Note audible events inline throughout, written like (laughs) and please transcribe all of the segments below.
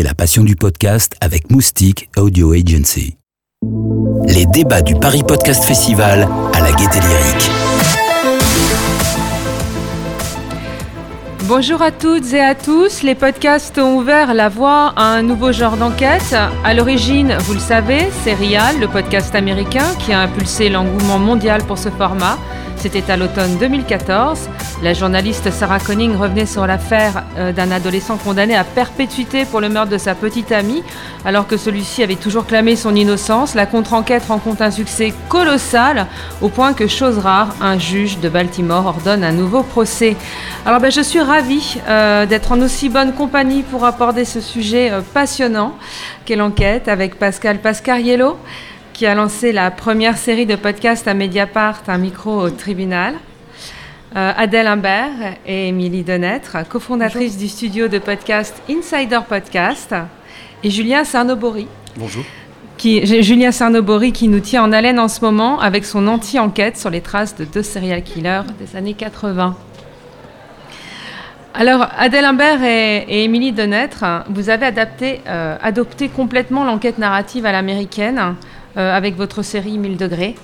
La passion du podcast avec Moustique Audio Agency. Les débats du Paris Podcast Festival à la Gaieté Lyrique. Bonjour à toutes et à tous. Les podcasts ont ouvert la voie à un nouveau genre d'enquête. À l'origine, vous le savez, c'est Rial, le podcast américain, qui a impulsé l'engouement mondial pour ce format. C'était à l'automne 2014. La journaliste Sarah Conning revenait sur l'affaire euh, d'un adolescent condamné à perpétuité pour le meurtre de sa petite amie, alors que celui-ci avait toujours clamé son innocence. La contre-enquête rencontre un succès colossal, au point que, chose rare, un juge de Baltimore ordonne un nouveau procès. Alors ben, je suis ravie euh, d'être en aussi bonne compagnie pour aborder ce sujet euh, passionnant qu'est l'enquête avec Pascal Pascariello qui a lancé la première série de podcasts à Mediapart, un micro au tribunal. Euh, Adèle Imbert et Émilie Denêtre, cofondatrices du studio de podcast Insider Podcast, et Julien Sarnobori. Bonjour. Qui, Julien Sarnobori qui nous tient en haleine en ce moment avec son anti-enquête sur les traces de deux serial killers des années 80. Alors, Adèle Imbert et, Émilie Denêtre, vous avez adapté, euh, adopté complètement l'enquête narrative à l'américaine avec votre série 1000 degrés.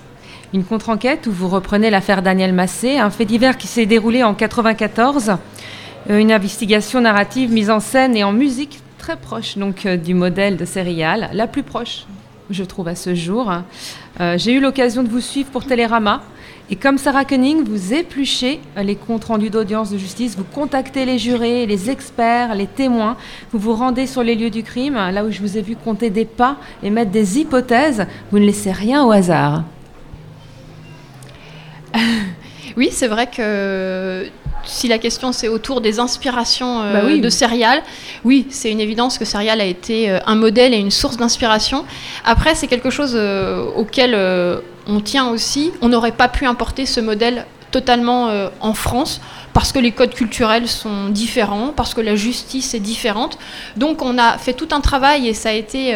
Une contre-enquête où vous reprenez l'affaire Daniel Massé, un fait divers qui s'est déroulé en 94. Euh, une investigation narrative mise en scène et en musique très proche donc euh, du modèle de Serial, la plus proche, je trouve, à ce jour. J'ai eu l'occasion de vous suivre pour Télérama. Et comme Sarah Koenig, vous épluchez les comptes rendus d'audience de justice, vous contactez les jurés, les experts, les témoins, vous vous rendez sur les lieux du crime, là où je vous ai vu compter des pas et mettre des hypothèses, vous ne laissez rien au hasard. (laughs) Oui, c'est vrai que si la question c'est autour des inspirations euh, bah de Serial, oui, c'est une évidence que Serial a été euh, un modèle et une source d'inspiration. Après, c'est quelque chose euh, auquel on tient aussi. On n'aurait pas pu importer ce modèle totalement en France parce que les codes culturels sont différents, parce que la justice est différente. Donc on a fait tout un travail et ça a été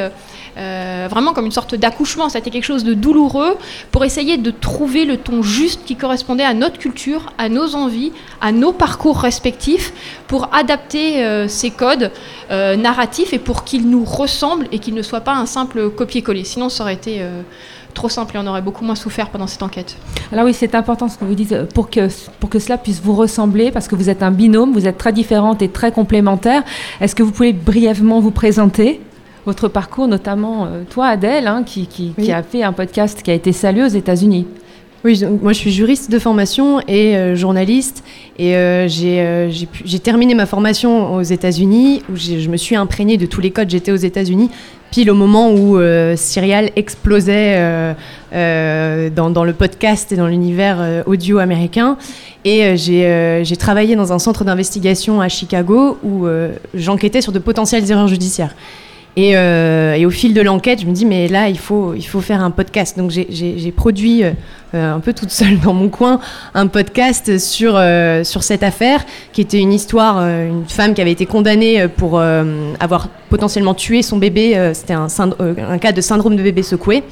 euh, vraiment comme une sorte d'accouchement. Ça a été quelque chose de douloureux pour essayer de trouver le ton juste qui correspondait à notre culture, à nos envies, à nos parcours respectifs, pour adapter euh, ces codes euh, narratifs et pour qu'ils nous ressemblent et qu'ils ne soient pas un simple copier-coller. Sinon, ça aurait été trop simple et on aurait beaucoup moins souffert pendant cette enquête. Alors oui, c'est important ce que vous dites pour que, pour que cela puisse vous ressembler, parce que vous êtes un binôme, vous êtes très différentes et très complémentaires. Est-ce que vous pouvez brièvement vous présenter votre parcours, notamment euh, toi, Adèle, hein, qui, qui, a fait un podcast qui a été salué aux États-Unis? Oui, moi je suis juriste de formation et euh, journaliste et euh, j'ai terminé ma formation aux États-Unis où je me suis imprégnée de tous les codes. J'étais aux États-Unis pile au moment où Serial explosait dans, dans, le podcast et dans l'univers audio américain. Et j'ai travaillé dans un centre d'investigation à Chicago où j'enquêtais sur de potentielles erreurs judiciaires. Euh, et, au fil de l'enquête, je me dis, mais là, il faut, il faut faire un podcast. Donc j'ai produit, euh, un peu toute seule dans mon coin, un podcast sur, euh, sur cette affaire, qui était une histoire, une femme qui avait été condamnée pour avoir potentiellement tué son bébé. C'était un, cas de syndrome de bébé secoué.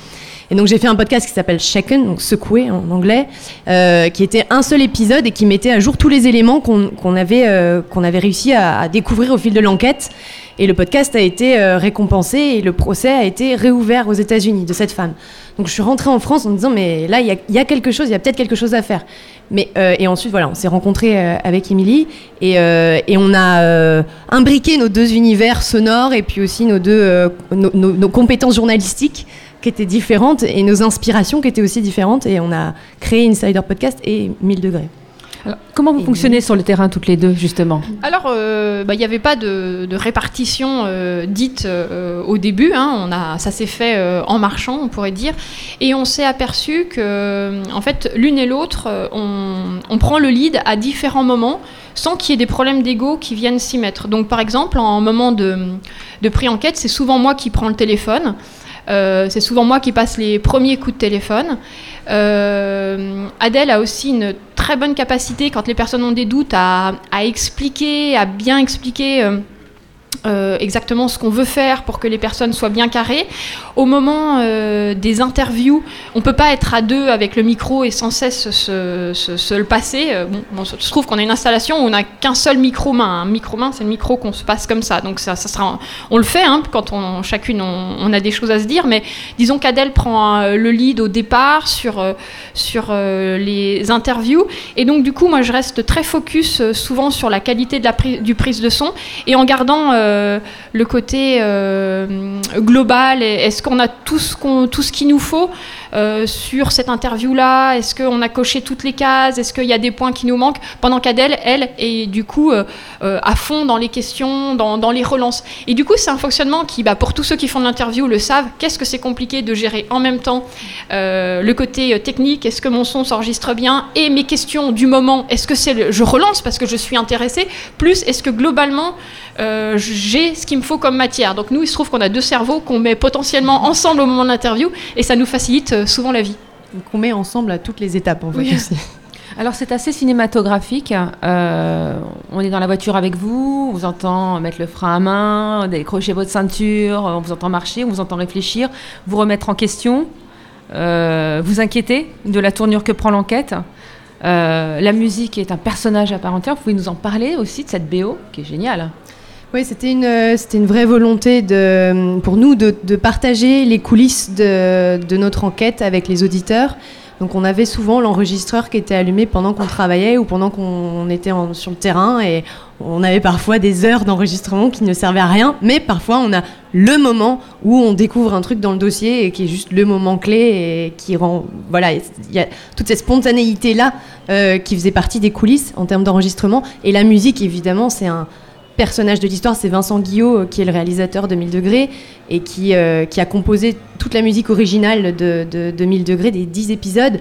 Et donc j'ai fait un podcast qui s'appelle Shaken, donc secoué en anglais, qui était un seul épisode et qui mettait à jour tous les éléments qu'on avait, qu'on avait réussi à, découvrir au fil de l'enquête. Et le podcast a été euh, récompensé et le procès a été réouvert aux États-Unis de cette femme. Donc je suis rentrée en France en me disant, mais là, il y, a quelque chose, il y a peut-être quelque chose à faire. Mais, euh, et ensuite, voilà, on s'est rencontrés euh, avec Émilie et, on a imbriqué nos deux univers sonores et puis aussi nos, deux, nos, compétences journalistiques qui étaient différentes et nos inspirations qui étaient aussi différentes. Et on a créé Insider Podcast et 1000 degrés comment vous fonctionnez sur le terrain toutes les deux, justement Alors, euh, bah, il n'y avait pas de, répartition euh, dite euh, au début. Hein. on a, ça s'est fait en marchant, on pourrait dire. Et on s'est aperçu que, en fait, l'une et l'autre, on, prend le lead à différents moments sans qu'il y ait des problèmes d'ego qui viennent s'y mettre. Donc, par exemple, en moment de, de pré-enquête, c'est souvent moi qui prends le téléphone. C'est souvent moi qui passe les premiers coups de téléphone. Adèle a aussi une très bonne capacité, quand les personnes ont des doutes, à, expliquer, à bien expliquer. Euh, exactement ce qu'on veut faire pour que les personnes soient bien carrées. Au moment euh, des interviews, on ne peut pas être à deux avec le micro et sans cesse se, le passer. Euh, bon, il se trouve qu'on a une installation où on n'a qu'un seul micro-main. Un micro-main, c'est le micro qu'on se passe comme ça. Donc ça, ça sera, on le fait hein, quand on, chacune on, a des choses à se dire, mais disons qu'Adèle prend le lead au départ sur, sur les interviews. Et donc du coup, moi je reste très focus souvent sur la qualité de la du prise de son et en gardant le côté euh, global Est-ce qu'on a tout ce, qu'on, tout ce qu'il nous faut? Euh, sur cette interview-là Est-ce qu'on a coché toutes les cases Est-ce qu'il y a des points qui nous manquent Pendant qu'Adèle, elle, est du coup à fond dans les questions, dans, les relances. Et du coup, c'est un fonctionnement qui, bah, pour tous ceux qui font de l'interview, le savent. Qu'est-ce que c'est compliqué de gérer en même temps le côté technique Est-ce que mon son s'enregistre bien Et mes questions du moment, est-ce que c'est je relance parce que je suis intéressée Plus, est-ce que globalement, j'ai ce qu'il me faut comme matière. Donc nous, il se trouve qu'on a deux cerveaux qu'on met potentiellement ensemble au moment de l'interview et ça nous facilite euh, souvent la vie. Donc on met ensemble à toutes les étapes en fait aussi. (laughs) Alors c'est assez cinématographique. Euh, on est dans la voiture avec vous, on vous entend mettre le frein à main, décrocher votre ceinture, on vous entend marcher, on vous entend réfléchir, vous remettre en question, euh, vous inquiéter de la tournure que prend l'enquête. la musique est un personnage à part entière. Vous pouvez nous en parler aussi de cette BO qui est géniale. Oui, c'était une, euh, une vraie volonté pour nous de, partager les coulisses de, de, notre enquête avec les auditeurs. Donc on avait souvent l'enregistreur qui était allumé pendant qu'on travaillait ou pendant qu'on était sur le terrain et on avait parfois des heures d'enregistrement qui ne servaient à rien, mais parfois on a le moment où on découvre un truc dans le dossier et qui est juste le moment clé et qui rend voilà il y a toute cette spontanéité là euh, qui faisait partie des coulisses en termes d'enregistrement et la musique évidemment c'est un personnage de l'histoire, c'est Vincent Guillot, euh, qui est le réalisateur de 1000 degrés et qui, euh, qui a composé toute la musique originale de, de, de 1000 degrés, des 10 épisodes.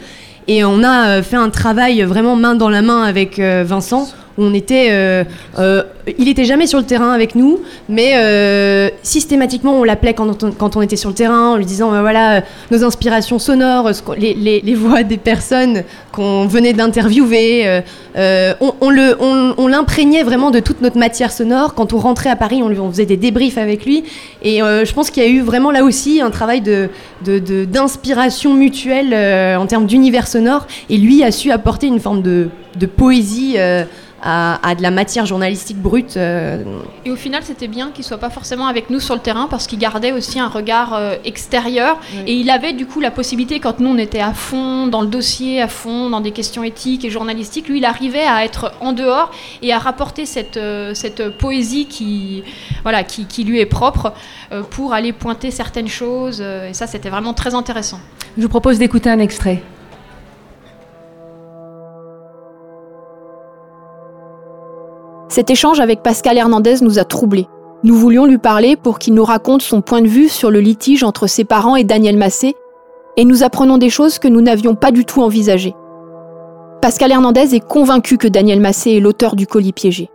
Et on a euh, fait un travail vraiment main dans la main avec Vincent on était, euh, euh, il était jamais sur le terrain avec nous, mais euh, systématiquement on l'appelait quand on, était sur le terrain en lui disant voilà nos inspirations sonores, les, voix des personnes qu'on venait d'interviewer, on, l'imprégnait vraiment de toute notre matière sonore. Quand on rentrait à Paris, on, faisait des débriefs avec lui, et je pense qu'il y a eu vraiment là aussi un travail d'inspiration mutuelle en termes d'univers et lui a su apporter une forme de, de poésie à, de la matière journalistique brute. Euh. Et au final, c'était bien qu'il soit pas forcément avec nous sur le terrain parce qu'il gardait aussi un regard euh, extérieur et il avait du coup la possibilité, quand nous on était à fond dans le dossier, à fond dans des questions éthiques et journalistiques, lui il arrivait à être en dehors et à rapporter cette, euh, cette poésie qui, voilà, qui, qui lui est propre pour aller pointer certaines choses et ça c'était vraiment très intéressant. Je vous propose d'écouter un extrait. Cet échange avec Pascal Hernandez nous a troublés. Nous voulions lui parler pour qu'il nous raconte son point de vue sur le litige entre ses parents et Daniel Massé, et nous apprenons des choses que nous n'avions pas du tout envisagées. Pascal Hernandez est convaincu que Daniel Massé est l'auteur du colis piégé.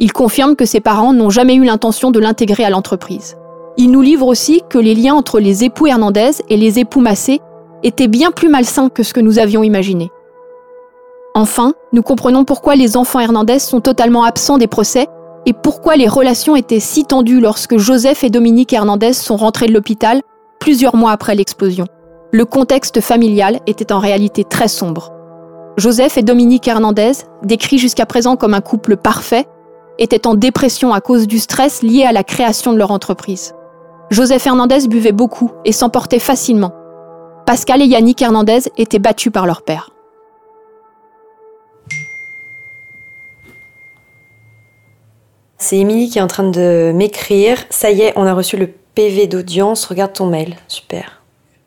Il confirme que ses parents n'ont jamais eu l'intention de l'intégrer à l'entreprise. Il nous livre aussi que les liens entre les époux Hernandez et les époux Massé étaient bien plus malsains que ce que nous avions imaginé. Enfin, nous comprenons pourquoi les enfants Hernandez sont totalement absents des procès et pourquoi les relations étaient si tendues lorsque Joseph et Dominique Hernandez sont rentrés de l'hôpital plusieurs mois après l'explosion. Le contexte familial était en réalité très sombre. Joseph et Dominique Hernandez, décrits jusqu'à présent comme un couple parfait, étaient en dépression à cause du stress lié à la création de leur entreprise. Joseph Hernandez buvait beaucoup et s'emportait facilement. Pascal et Yannick Hernandez étaient battus par leur père. C'est Émilie qui est en train de m'écrire. Ça y est, on a reçu le PV d'audience. Regarde ton mail. Super.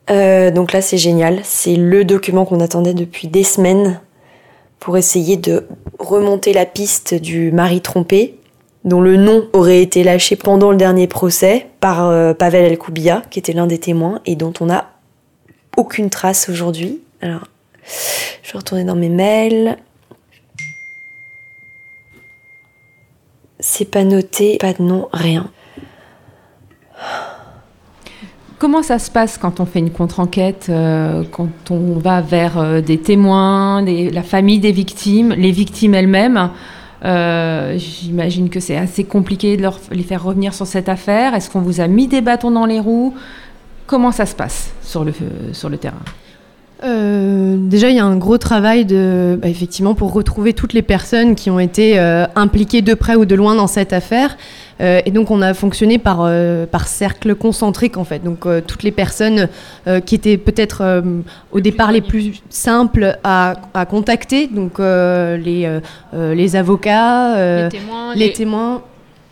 Euh, donc là, c'est génial. C'est le document qu'on attendait depuis des semaines pour essayer de remonter la piste du mari trompé, dont le nom aurait été lâché pendant le dernier procès par euh, Pavel Elkoubia, qui était l'un des témoins, et dont on n'a aucune trace aujourd'hui. Alors, je vais retourner dans mes mails. C'est pas noté, pas de nom, rien. Comment ça se passe quand on fait une contre-enquête, euh, quand on va vers euh, des témoins, la famille des victimes, les victimes elles-mêmes J'imagine que c'est assez compliqué de les faire revenir sur cette affaire. Est-ce qu'on vous a mis des bâtons dans les roues? Comment ça se passe sur le terrain? Euh, déjà, il y a un gros travail de, bah, effectivement, pour retrouver toutes les personnes qui ont été euh, impliquées de près ou de loin dans cette affaire. Euh, et donc, on a fonctionné par, par cercle concentrique, en fait. Donc, toutes les personnes qui étaient peut-être au départ les plus simples à, à contacter, donc les, les avocats, les témoins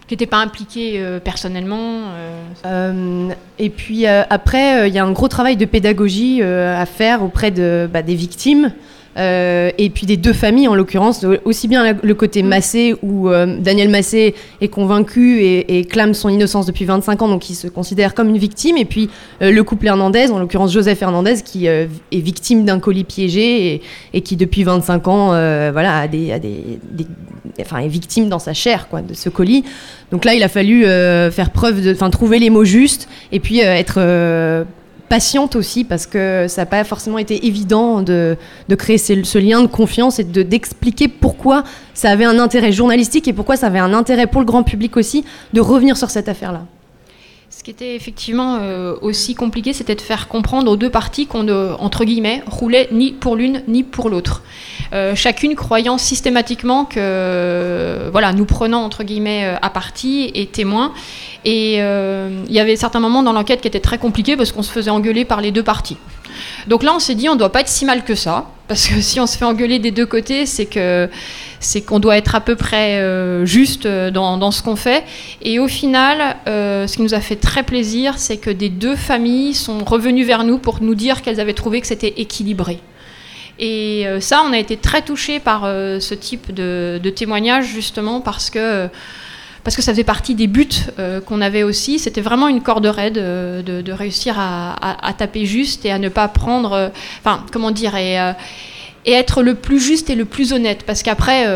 qui n'étaient pas impliqués euh, personnellement. Euh, euh, et puis après, il y a un gros travail de pédagogie à faire auprès de, bah, des victimes. Euh, et puis des deux familles, en l'occurrence, aussi bien le côté mm. Massé, où euh, Daniel Massé est convaincu et, clame son innocence depuis 25 ans, donc il se considère comme une victime, et puis euh, le couple Hernandez, en l'occurrence Joseph Hernandez, qui est victime d'un colis piégé et, qui depuis 25 ans voilà, a des, des, enfin, est victime dans sa chair quoi, de ce colis. Donc là, il a fallu faire preuve de, trouver les mots justes, et puis être patiente aussi parce que ça n'a pas forcément été évident de, de créer ce, lien de confiance et d'expliquer pourquoi ça avait un intérêt journalistique et pourquoi ça avait un intérêt pour le grand public aussi de revenir sur cette affaire-là. Ce qui était effectivement euh, aussi compliqué, c'était de faire comprendre aux deux parties qu'on ne, entre guillemets, roulait ni pour l'une ni pour l'autre. Euh, chacune croyant systématiquement que, voilà, nous prenons entre guillemets euh, à partie et témoins. Et il y avait certains moments dans l'enquête qui étaient très compliqués parce qu'on se faisait engueuler par les deux parties. Donc là, on s'est dit, on ne doit pas être si mal que ça, parce que (laughs) si on se fait engueuler des deux côtés, c'est que c'est qu'on doit être à peu près euh, juste euh, dans, ce qu'on fait. Et au final, euh, ce qui nous a fait très plaisir, c'est que des deux familles sont revenues vers nous pour nous dire qu'elles avaient trouvé que c'était équilibré. Et ça, on a été très touchés par ce type de, de témoignage, justement, parce que parce que ça faisait partie des buts euh, qu'on avait aussi. C'était vraiment une corde raide euh, de, réussir à, taper juste et à ne pas prendre, euh, enfin, comment dire, et, et, être le plus juste et le plus honnête. Parce qu'après,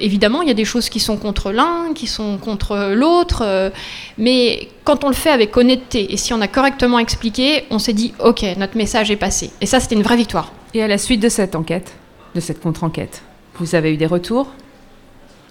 évidemment, il y a des choses qui sont contre l'un, qui sont contre l'autre, mais quand on le fait avec honnêteté et si on a correctement expliqué, on s'est dit, ok, notre message est passé. Et ça, c'était une vraie victoire. Et à la suite de cette enquête, de cette contre-enquête, vous avez eu des retours?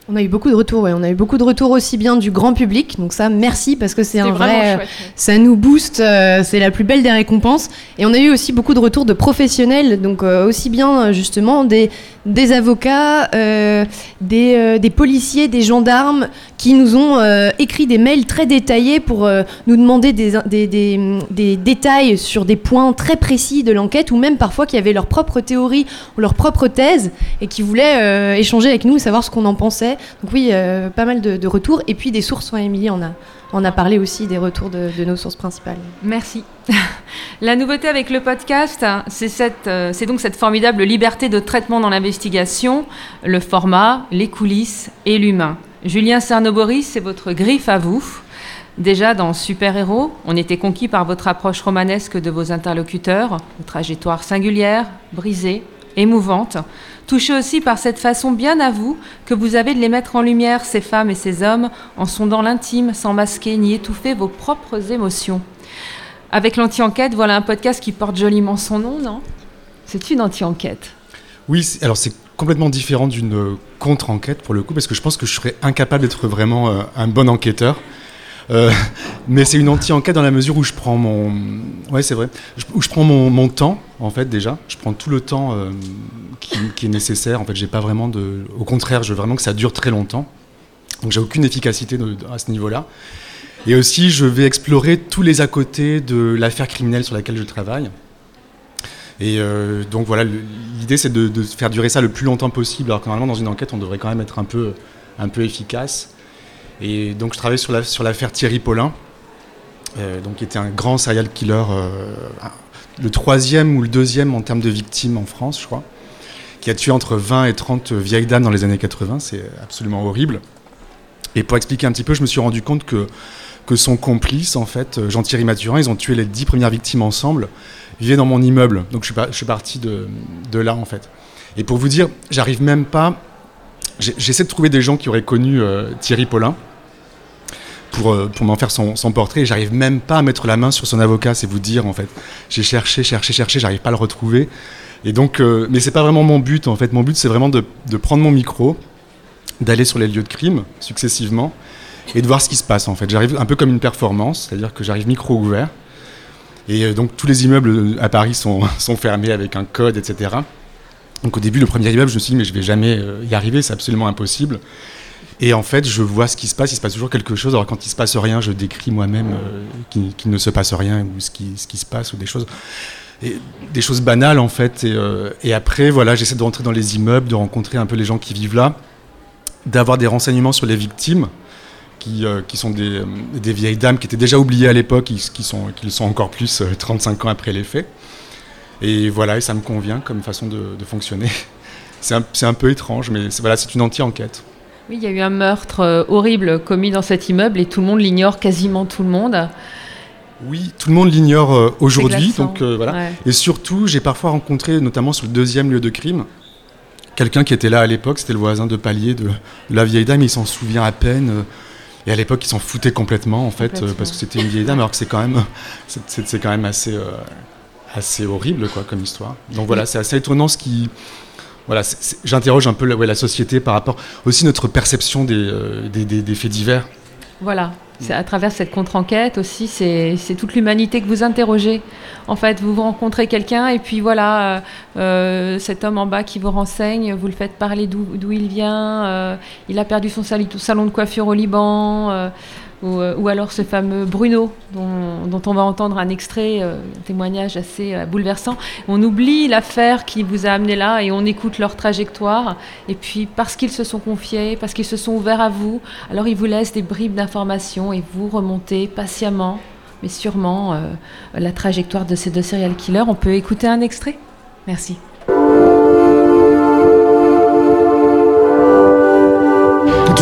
On a eu beaucoup de retours, ouais. on a eu beaucoup de retours aussi bien du grand public, donc ça merci parce que c'est un vrai, ça nous booste, euh, c'est la plus belle des récompenses. Et on a eu aussi beaucoup de retours de professionnels, donc euh, aussi bien justement des, des avocats, euh, des, des, policiers, des gendarmes qui nous ont écrit des mails très détaillés pour nous demander des, détails sur des points très précis de l'enquête ou même parfois qui avaient leur propre théorie ou leur propre thèse et qui voulaient échanger avec nous, savoir ce qu'on en pensait. Donc oui, euh, pas mal de, retours. Et puis des sources, Émilie on a, on a parlé aussi des retours de, nos sources principales. Merci. (laughs) La nouveauté avec le podcast, euh, c'est donc cette formidable liberté de traitement dans l'investigation, le format, les coulisses et l'humain. Julien Cernoboris, c'est votre griffe à vous. Déjà dans Super Héros, on était conquis par votre approche romanesque de vos interlocuteurs, une trajectoire singulière, brisée, émouvante, touché aussi par cette façon bien à vous que vous avez de les mettre en lumière, ces femmes et ces hommes, en sondant l'intime sans masquer ni étouffer vos propres émotions. Avec l'anti-enquête, voilà un podcast qui porte joliment son nom, non? C'est une anti-enquête. Oui, alors c'est complètement différent d'une contre-enquête pour le coup, parce que je pense que je serais incapable d'être vraiment euh, un bon enquêteur. Euh, mais c'est une anti-enquête dans la mesure où je prends mon, ouais c'est vrai, où je prends mon, temps en fait déjà. Je prends tout le temps euh, qui, est nécessaire. En fait, j'ai pas vraiment de, au contraire, je veux vraiment que ça dure très longtemps. Donc j'ai aucune efficacité à ce niveau-là. Et aussi, je vais explorer tous les à côté de l'affaire criminelle sur laquelle je travaille. Et euh, donc voilà, l'idée c'est de, de, faire durer ça le plus longtemps possible. Alors que normalement dans une enquête, on devrait quand même être un peu, un peu efficace. Et donc je travaille sur l'affaire Thierry Paulin, euh, donc, qui était un grand serial killer, euh, le troisième ou le deuxième en termes de victimes en France, je crois, qui a tué entre 20 et 30 vieilles dames dans les années 80. C'est absolument horrible. Et pour expliquer un petit peu, je me suis rendu compte que, que son complice, en fait, Jean-Thierry Mathurin, ils ont tué les dix premières victimes ensemble, vivaient dans mon immeuble. Donc je suis, parti de, là, en fait. Et pour vous dire, j'arrive même pas J'essaie de trouver des gens qui auraient connu euh, Thierry Paulin pour, euh, pour m'en faire son, son portrait. J'arrive même pas à mettre la main sur son avocat, c'est vous dire en fait. J'ai cherché, cherché, cherché, j'arrive pas à le retrouver. Et donc, euh, mais c'est pas vraiment mon but en fait. Mon but c'est vraiment de, de, prendre mon micro d'aller sur les lieux de crime successivement et de voir ce qui se passe en fait. J'arrive un peu comme une performance, c'est-à-dire que j'arrive micro ouvert. Et euh, donc tous les immeubles à Paris sont, (laughs) sont fermés avec un code, etc. Donc au début, le premier immeuble, je me suis dit, mais je vais jamais euh, y arriver, c'est absolument impossible. Et en fait, je vois ce qui se passe, il se passe toujours quelque chose. Alors quand il se passe rien, je décris moi-même euh, qu'il ne se passe rien ou ce qui, se passe ou des choses. Des choses banales en fait. Et, et après, voilà, j'essaie de rentrer dans les immeubles, de rencontrer un peu les gens qui vivent là, d'avoir des renseignements sur les victimes. Euh, qui, sont des, vieilles dames qui étaient déjà oubliées à l'époque, qui, sont, qui sont encore plus 35 euh, ans après les faits. Et voilà, et ça me convient comme façon de, fonctionner. (laughs) C'est un, un, peu étrange, mais voilà, c'est une anti-enquête. Oui, il y a eu un meurtre euh, horrible commis dans cet immeuble et tout le monde l'ignore, quasiment tout le monde. Oui, tout le monde l'ignore aujourd'hui. Donc voilà. Et surtout, j'ai parfois rencontré, notamment sur le deuxième lieu de crime, quelqu'un qui était là à l'époque, c'était le voisin de palier de, la vieille dame, il s'en souvient à peine. Et à l'époque, ils s'en foutaient complètement, en fait, euh, parce que c'était une vieille dame, alors que c'est quand même, (laughs) c'est quand même assez, euh, assez horrible, quoi, comme histoire. Donc voilà, c'est assez étonnant ce qui, voilà, j'interroge un peu la, société par rapport aussi notre perception des, euh, faits divers. Voilà, à travers cette contre-enquête aussi, c'est toute l'humanité que vous interrogez. En fait, vous rencontrez quelqu'un et puis voilà, euh, euh, cet homme en bas qui vous renseigne, vous le faites parler d'où il vient, il a perdu son salon de coiffure au Liban. Ou, alors ce fameux Bruno, dont, on va entendre un extrait, euh, un témoignage assez euh, bouleversant. On oublie l'affaire qui vous a amené là et on écoute leur trajectoire. Et puis parce qu'ils se sont confiés, parce qu'ils se sont ouverts à vous, alors ils vous laissent des bribes d'informations et vous remontez patiemment, mais sûrement, la trajectoire de ces deux serial killers. On peut écouter un extrait? Merci.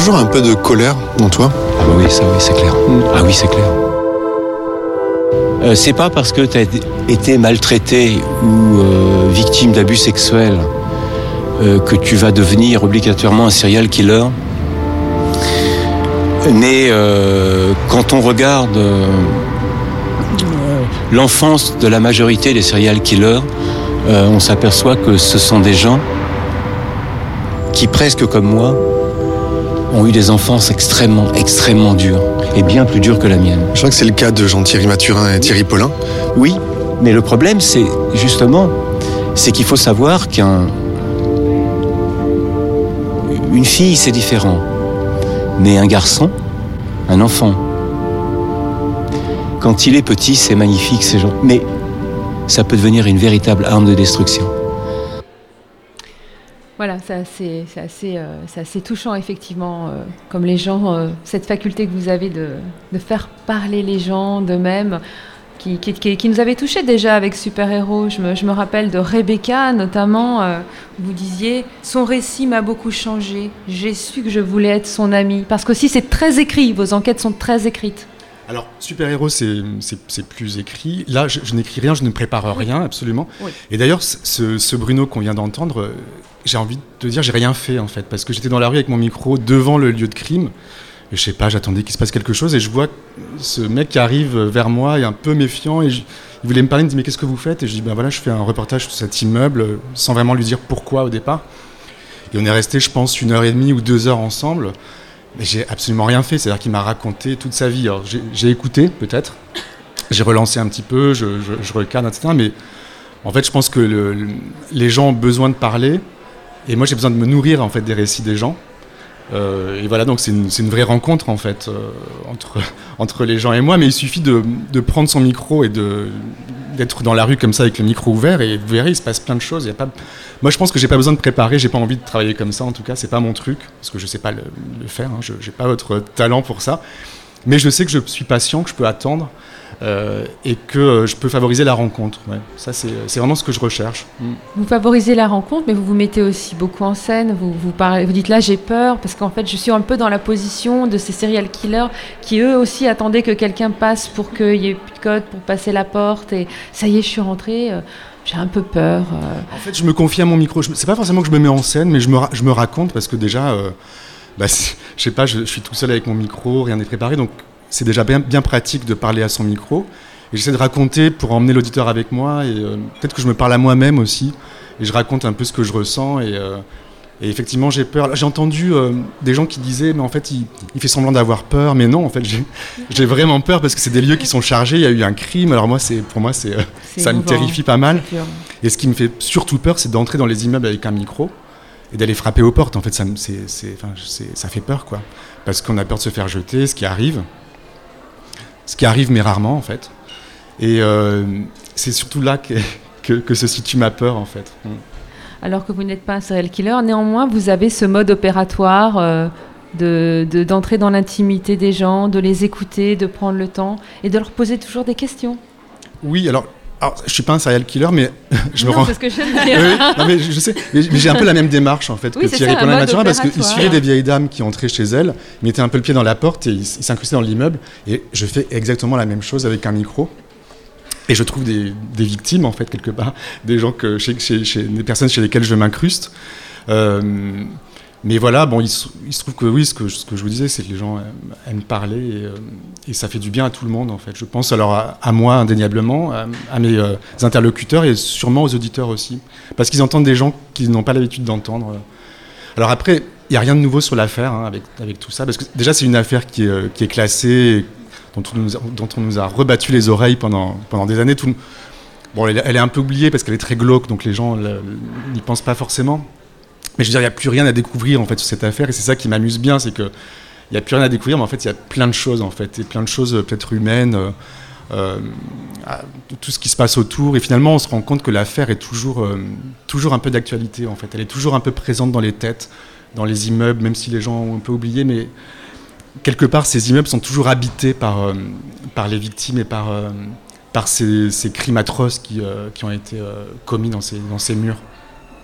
toujours un peu de colère dans toi? Ah bah oui, ça oui, c'est clair. Ah oui, c'est clair. Euh, c'est pas parce que tu as été maltraité ou euh, victime d'abus sexuels euh, que tu vas devenir obligatoirement un serial killer. Mais quand on regarde l'enfance de la majorité des serial killers, on s'aperçoit que ce sont des gens qui, presque comme moi, ont eu des enfances extrêmement, extrêmement dures, et bien plus dures que la mienne. Je crois que c'est le cas de Jean-Thierry Mathurin et Thierry Paulin. Oui, mais le problème, c'est justement, c'est qu'il faut savoir qu'un une fille, c'est différent, mais un garçon, un enfant, quand il est petit, c'est magnifique, ces gens, mais ça peut devenir une véritable arme de destruction. Voilà, c'est assez, euh, assez, touchant, effectivement, euh, comme les gens, euh, cette faculté que vous avez de, faire parler les gens d'eux-mêmes, qui, qui, nous avait touché déjà avec Super Héros. Je me, je me rappelle de Rebecca, notamment, vous disiez Son récit m'a beaucoup changé. J'ai su que je voulais être son amie. Parce qu'aussi, c'est très écrit, vos enquêtes sont très écrites. Alors, super-héros, c'est plus écrit. Là, je, n'écris rien, je ne prépare rien, absolument. Et d'ailleurs, ce, ce, Bruno qu'on vient d'entendre, j'ai envie de te dire, j'ai rien fait en fait, parce que j'étais dans la rue avec mon micro devant le lieu de crime. Et je sais pas, j'attendais qu'il se passe quelque chose et je vois ce mec qui arrive vers moi, est un peu méfiant et il voulait me parler, il me dit mais qu'est-ce que vous faites? Et je dis ben voilà, je fais un reportage sur cet immeuble sans vraiment lui dire pourquoi au départ. Et on est resté, je pense, une heure et demie ou deux heures ensemble. Mais j'ai absolument rien fait, c'est-à-dire qu'il m'a raconté toute sa vie. J'ai écouté peut-être, j'ai relancé un petit peu, je, je, etc. Mais en fait, je pense que le, les gens ont besoin de parler et moi, j'ai besoin de me nourrir en fait des récits des gens. Euh, et voilà, donc c'est une, vraie rencontre en fait euh, (laughs) entre, les gens et moi, mais il suffit de, de prendre son micro et d'être dans la rue comme ça avec le micro ouvert et vous verrez, il se passe plein de choses. Y a pas... Moi, je pense que j'ai pas besoin de préparer, j'ai pas envie de travailler comme ça en tout cas, c'est pas mon truc parce que je sais pas le, faire, hein. je j'ai pas votre talent pour ça, mais je sais que je suis patient, que je peux attendre euh, et que euh, je peux favoriser la rencontre. Ça, c'est vraiment ce que je recherche. Mm. Vous favorisez la rencontre, mais vous vous mettez aussi beaucoup en scène. Vous, vous, parlez, vous dites là, j'ai peur, parce qu'en fait, je suis un peu dans la position de ces serial killers qui, eux aussi, attendaient que quelqu'un passe pour qu'il y ait plus de code pour passer la porte. Et ça y est, je suis rentrée. Euh, j'ai un peu peur. En fait, je me confie à mon micro. C'est pas forcément que je me mets en scène, mais je me, je me raconte parce que déjà, bah, (laughs) je sais pas, je, je, suis tout seul avec mon micro, rien n'est préparé. Donc, c'est déjà bien, bien pratique de parler à son micro. Et j'essaie de raconter pour emmener l'auditeur avec moi. Et euh, peut-être que je me parle à moi-même aussi. Et je raconte un peu ce que je ressens. Et, euh, Et effectivement, j'ai peur. J'ai entendu euh, des gens qui disaient, mais en fait, il, fait semblant d'avoir peur. Mais non, en fait, (laughs) j'ai vraiment peur parce que c'est des lieux qui sont chargés. Il y a eu un crime. Alors moi, c'est pour moi, c'est ça me terrifie pas mal. Et ce qui me fait surtout peur, c'est d'entrer dans les immeubles avec un micro et d'aller frapper aux portes. En fait, ça, enfin, ça fait peur, quoi. Parce qu'on a peur de se faire jeter, ce qui arrive. Ce qui arrive, mais rarement, en fait. Et euh, c'est surtout là que, que, que, se situe ma peur, en fait. Mm alors que vous n'êtes pas un serial killer. Néanmoins, vous avez ce mode opératoire euh, de, d'entrer dans l'intimité des gens, de les écouter, de prendre le temps et de leur poser toujours des questions. Oui, alors alors, je suis pas un serial killer, mais (laughs) je me rends. C'est ce que j'aime (laughs) dire. non, mais je, sais, mais, j'ai un peu la même démarche en fait que Thierry Paulin Mathurin parce qu'il suivait des vieilles dames qui entraient chez elle, mettait un peu le pied dans la porte et il, il s'incrustait dans l'immeuble. Et je fais exactement la même chose avec un micro. Et je trouve des, victimes, en fait, quelque part, des gens que, chez, des personnes chez lesquelles je m'incruste. Euh, mais voilà, bon, il, se trouve que oui, ce que, je vous disais, c'est que les gens aiment, parler et, euh, et, ça fait du bien à tout le monde, en fait. Je pense alors à, moi, indéniablement, à, mes euh, interlocuteurs et sûrement aux auditeurs aussi. Parce qu'ils entendent des gens qu'ils n'ont pas l'habitude d'entendre. Alors après, il n'y a rien de nouveau sur l'affaire hein, avec, tout ça, parce que déjà, c'est une affaire qui est, est classée dont on, nous a, dont rebattu les oreilles pendant, pendant des années. Tout, bon, elle, est un peu oubliée parce qu'elle est très glauque, donc les gens n'y pensent pas forcément. Mais je veux dire, il n'y a plus rien à découvrir en fait sur cette affaire, et c'est ça qui m'amuse bien, c'est que il n'y a plus rien à découvrir, mais en fait, il y a plein de choses en fait, et plein de choses euh, peut-être humaines, euh, euh, tout ce qui se passe autour, et finalement, on se rend compte que l'affaire est toujours, toujours un peu d'actualité en fait. Elle est toujours un peu présente dans les têtes, dans les immeubles, même si les gens ont un peu oublié, mais quelque part, ces immeubles sont toujours habités par, par les victimes et par, par ces, ces, crimes atroces qui, qui ont été commis dans ces, dans ces murs.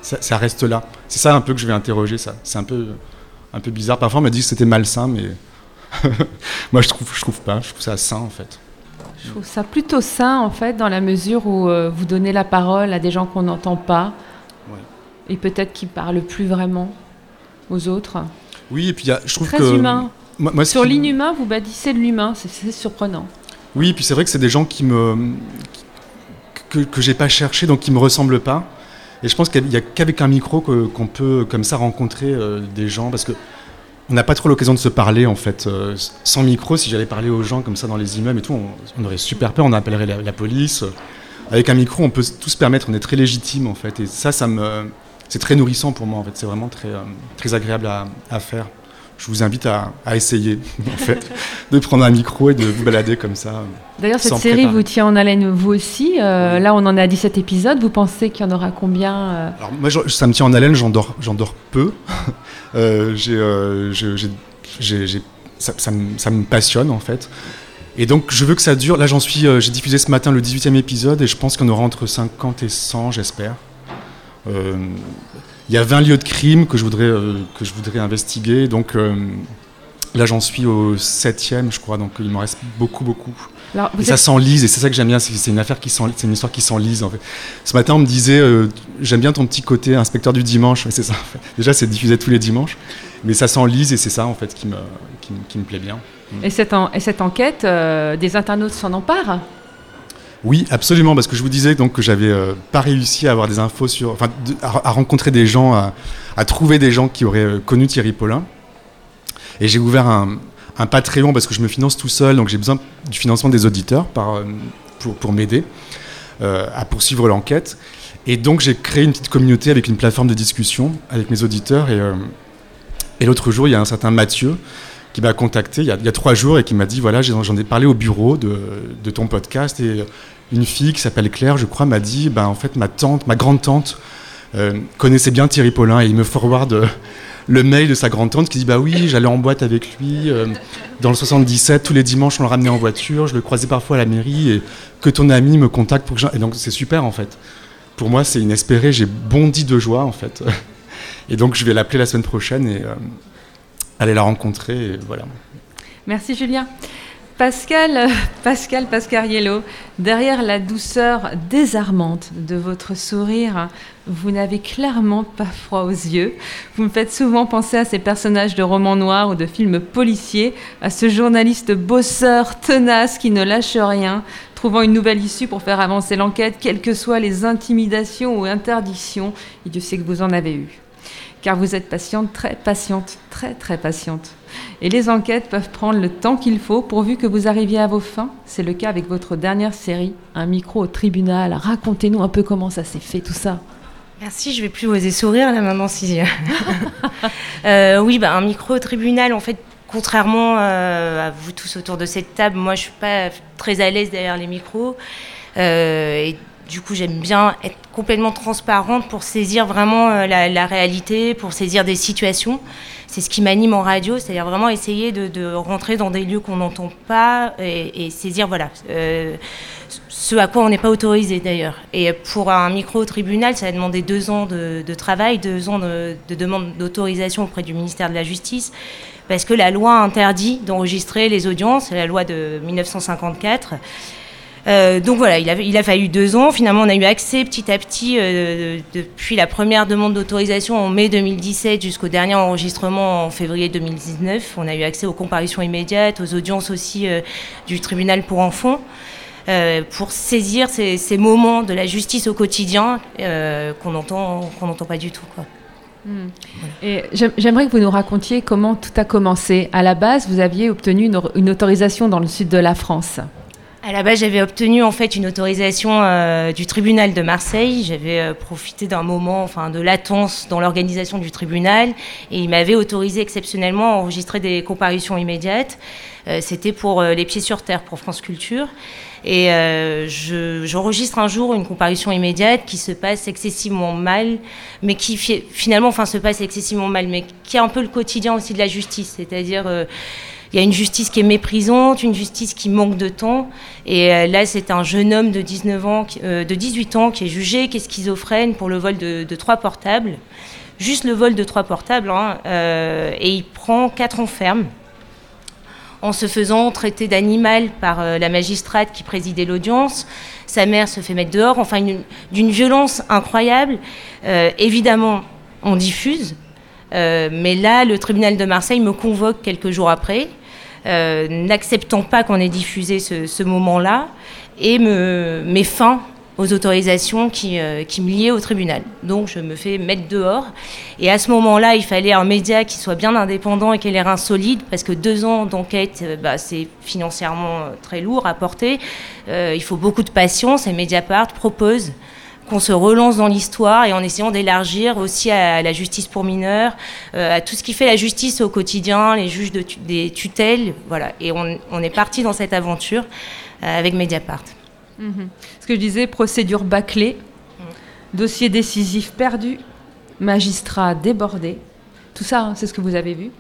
Ça, reste là. C'est ça un peu que je vais interroger. Ça, c'est un peu, un peu bizarre. Parfois, on m'a dit que c'était malsain, mais (laughs) moi, je trouve, je trouve pas. Je trouve ça sain, en fait. Je trouve ça plutôt sain, en fait, dans la mesure où vous donnez la parole à des gens qu'on n'entend pas et peut-être qui parlent plus vraiment aux autres. Oui, et puis y a, je trouve Très que humain. Sur l'inhumain, vous bâtissez de l'humain, c'est surprenant. Oui, puis c'est vrai que c'est des gens qui me que, que j'ai pas cherché, donc qui me ressemblent pas. Et je pense qu'il n'y a qu'avec un micro qu'on peut comme ça rencontrer euh, des gens, parce que on n'a pas trop l'occasion de se parler en fait. Euh, sans micro, si j'allais parler aux gens comme ça dans les immeubles et tout, on, aurait super peur, on appellerait la, police. Avec un micro, on peut tout se permettre, on est très légitime en fait. Et ça, ça me, c'est très nourrissant pour moi en fait. C'est vraiment très, euh, très agréable à, à faire je vous invite à, essayer (laughs) en fait, de prendre un micro et de vous balader comme ça. D'ailleurs, cette série vous tient en haleine vous aussi. Euh, là, on en est à 17 épisodes. Vous pensez qu'il y en aura combien euh Alors, moi, ça me tient en haleine, j'en dors, peu. (laughs) euh, ça, ça, me, ça, me, passionne en fait. Et donc, je veux que ça dure. Là, j'en suis. Euh, j'ai diffusé ce matin le 18e épisode et je pense qu'on aura entre 50 et 100, j'espère. Il y a 20 lieux de crime que je voudrais, euh, que je voudrais investiguer. Donc euh, là, j'en suis au 7e, je crois. Donc il m'en reste beaucoup, beaucoup. et ça s'enlise, et c'est ça que j'aime bien, c'est une affaire qui c'est une histoire qui s'enlise en fait. Ce matin, on me disait, euh, j'aime bien ton petit côté inspecteur du dimanche, c'est ça. Déjà, c'est diffusé tous les dimanches, mais ça s'enlise et c'est ça en fait qui me, qui, me plaît bien. Et cette, et cette enquête, des internautes s'en emparent? Oui, absolument, parce que je vous disais donc que j'avais euh, pas réussi à avoir des infos sur, enfin, à, rencontrer des gens, à, trouver des gens qui auraient euh, connu Thierry Paulin. Et j'ai ouvert un, Patreon parce que je me finance tout seul, donc j'ai besoin du financement des auditeurs euh, pour, m'aider à poursuivre l'enquête. Et donc j'ai créé une petite communauté avec une plateforme de discussion avec mes auditeurs. Et l'autre jour, il y a un certain Mathieu qui m'a contacté il y, a, trois jours et qui m'a dit voilà j'en ai parlé au bureau de, ton podcast et une fille qui s'appelle Claire je crois m'a dit ben en fait ma tante ma grande tante euh, connaissait bien Thierry Paulin et il me forward euh, le mail de sa grande tante qui dit bah oui j'allais en boîte avec lui euh, dans le 77 tous les dimanches on le ramenait en voiture je le croisais parfois à la mairie et que ton ami me contacte pour que et donc c'est super en fait. Pour moi c'est inespéré j'ai bondi de joie en fait. Et donc je vais l'appeler la semaine prochaine et aller la rencontrer. Voilà. Merci Julien. Pascal, Pascal Pascariello, derrière la douceur désarmante de votre sourire, vous n'avez clairement pas froid aux yeux. Vous me faites souvent penser à ces personnages de romans noirs ou de films policiers, à ce journaliste bosseur tenace qui ne lâche rien, trouvant une nouvelle issue pour faire avancer l'enquête, quelles que soient les intimidations ou interdictions, et Dieu sait que vous en avez eu. Car vous êtes patiente, très patiente, très très patiente. Et les enquêtes peuvent prendre le temps qu'il faut pourvu que vous arriviez à vos fins. C'est le cas avec votre dernière série, Un micro au tribunal. Racontez-nous un peu comment ça s'est fait tout ça. Merci, je vais plus oser sourire là maintenant si. euh, (laughs) oui, bah, un micro au tribunal, en fait, contrairement euh, à vous tous autour de cette table, moi je suis pas très à l'aise derrière les micros. Euh, du coup, j'aime bien être complètement transparente pour saisir vraiment euh, la, réalité, pour saisir des situations. C'est ce qui m'anime en radio, c'est-à-dire vraiment essayer de, rentrer dans des lieux qu'on n'entend pas et, saisir voilà, euh, ce à quoi on n'est pas autorisé d'ailleurs. Et pour un micro au tribunal, ça a demandé deux ans de, travail, deux ans de, de demande d'autorisation auprès du ministère de la Justice, parce que la loi interdit d'enregistrer les audiences, la loi de 1954. Euh, donc voilà, il a, fallu deux ans. Finalement, on a eu accès petit à petit, euh, depuis la première demande d'autorisation en mai 2017 jusqu'au dernier enregistrement en février 2019. On a eu accès aux comparutions immédiates, aux audiences aussi euh, du tribunal pour enfants. pour saisir ces, moments de la justice au quotidien qu'on n'entend qu'on n'entend pas du tout. Hmm. Et j'aimerais que vous nous racontiez comment tout a commencé. À la base, vous aviez obtenu une autorisation dans le sud de la France. À la base, j'avais obtenu en fait une autorisation euh, du tribunal de Marseille. J'avais euh, profité d'un moment, enfin, de latence dans l'organisation du tribunal, et il m'avait autorisé exceptionnellement à enregistrer des comparutions immédiates. Euh, c'était pour les pieds sur terre pour France Culture. Et j'enregistre un jour une comparution immédiate qui se passe excessivement mal, mais qui finalement, enfin, se passe excessivement mal, mais qui est un peu le quotidien aussi de la justice, c'est-à-dire il y a une justice qui est méprisante, une justice qui manque de temps. Et euh, là, c'est un jeune homme de 19 ans, euh, de 18 ans qui est jugé, qui est schizophrène pour le vol de, trois portables. Juste le vol de trois portables. Hein, euh, et il prend quatre ans ferme en se faisant traiter d'animal par la magistrate qui présidait l'audience. Sa mère se fait mettre dehors, enfin d'une violence incroyable. évidemment, on diffuse, mais là, le tribunal de Marseille me convoque quelques jours après n'acceptant pas qu'on ait diffusé ce, moment-là et me met fin aux autorisations qui, euh, qui, me liaient au tribunal. Donc je me fais mettre dehors. Et à ce moment-là, il fallait un média qui soit bien indépendant et qui ait l'air insolide, parce que deux ans d'enquête, euh, bah, c'est financièrement très lourd à porter. il faut beaucoup de patience et Mediapart propose qu'on se relance dans l'histoire et en essayant d'élargir aussi à la justice pour mineurs, euh, à tout ce qui fait la justice au quotidien, les juges de des tutelles, voilà. Et on, est parti dans cette aventure euh, avec Mediapart. Mhm. Ce que je disais, procédure bâclée, dossier décisif perdu, magistrat débordé, tout ça, hein, c'est ce que vous avez vu.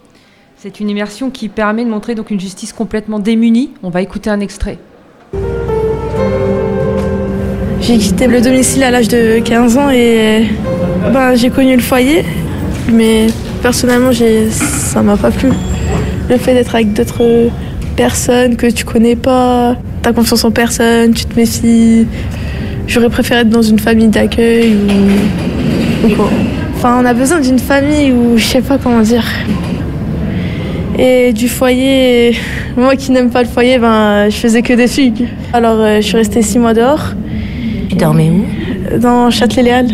C'est une immersion qui permet de montrer donc une justice complètement démunie. On va écouter un extrait. J'ai quitté le domicile à l'âge de 15 ans et ben, j'ai connu le foyer, mais personnellement ça m'a pas plu. Le fait d'être avec d'autres personnes que tu connais pas, t'as confiance en personne, tu te méfies. J'aurais préféré être dans une famille d'accueil ou, quoi. Enfin, on a besoin d'une famille ou je sais pas comment dire. Et du foyer, moi qui n'aime pas le foyer, ben, je faisais que des figues. Alors euh, je suis restée six mois dehors. Tu dormais où Dans Châtelet-Léal.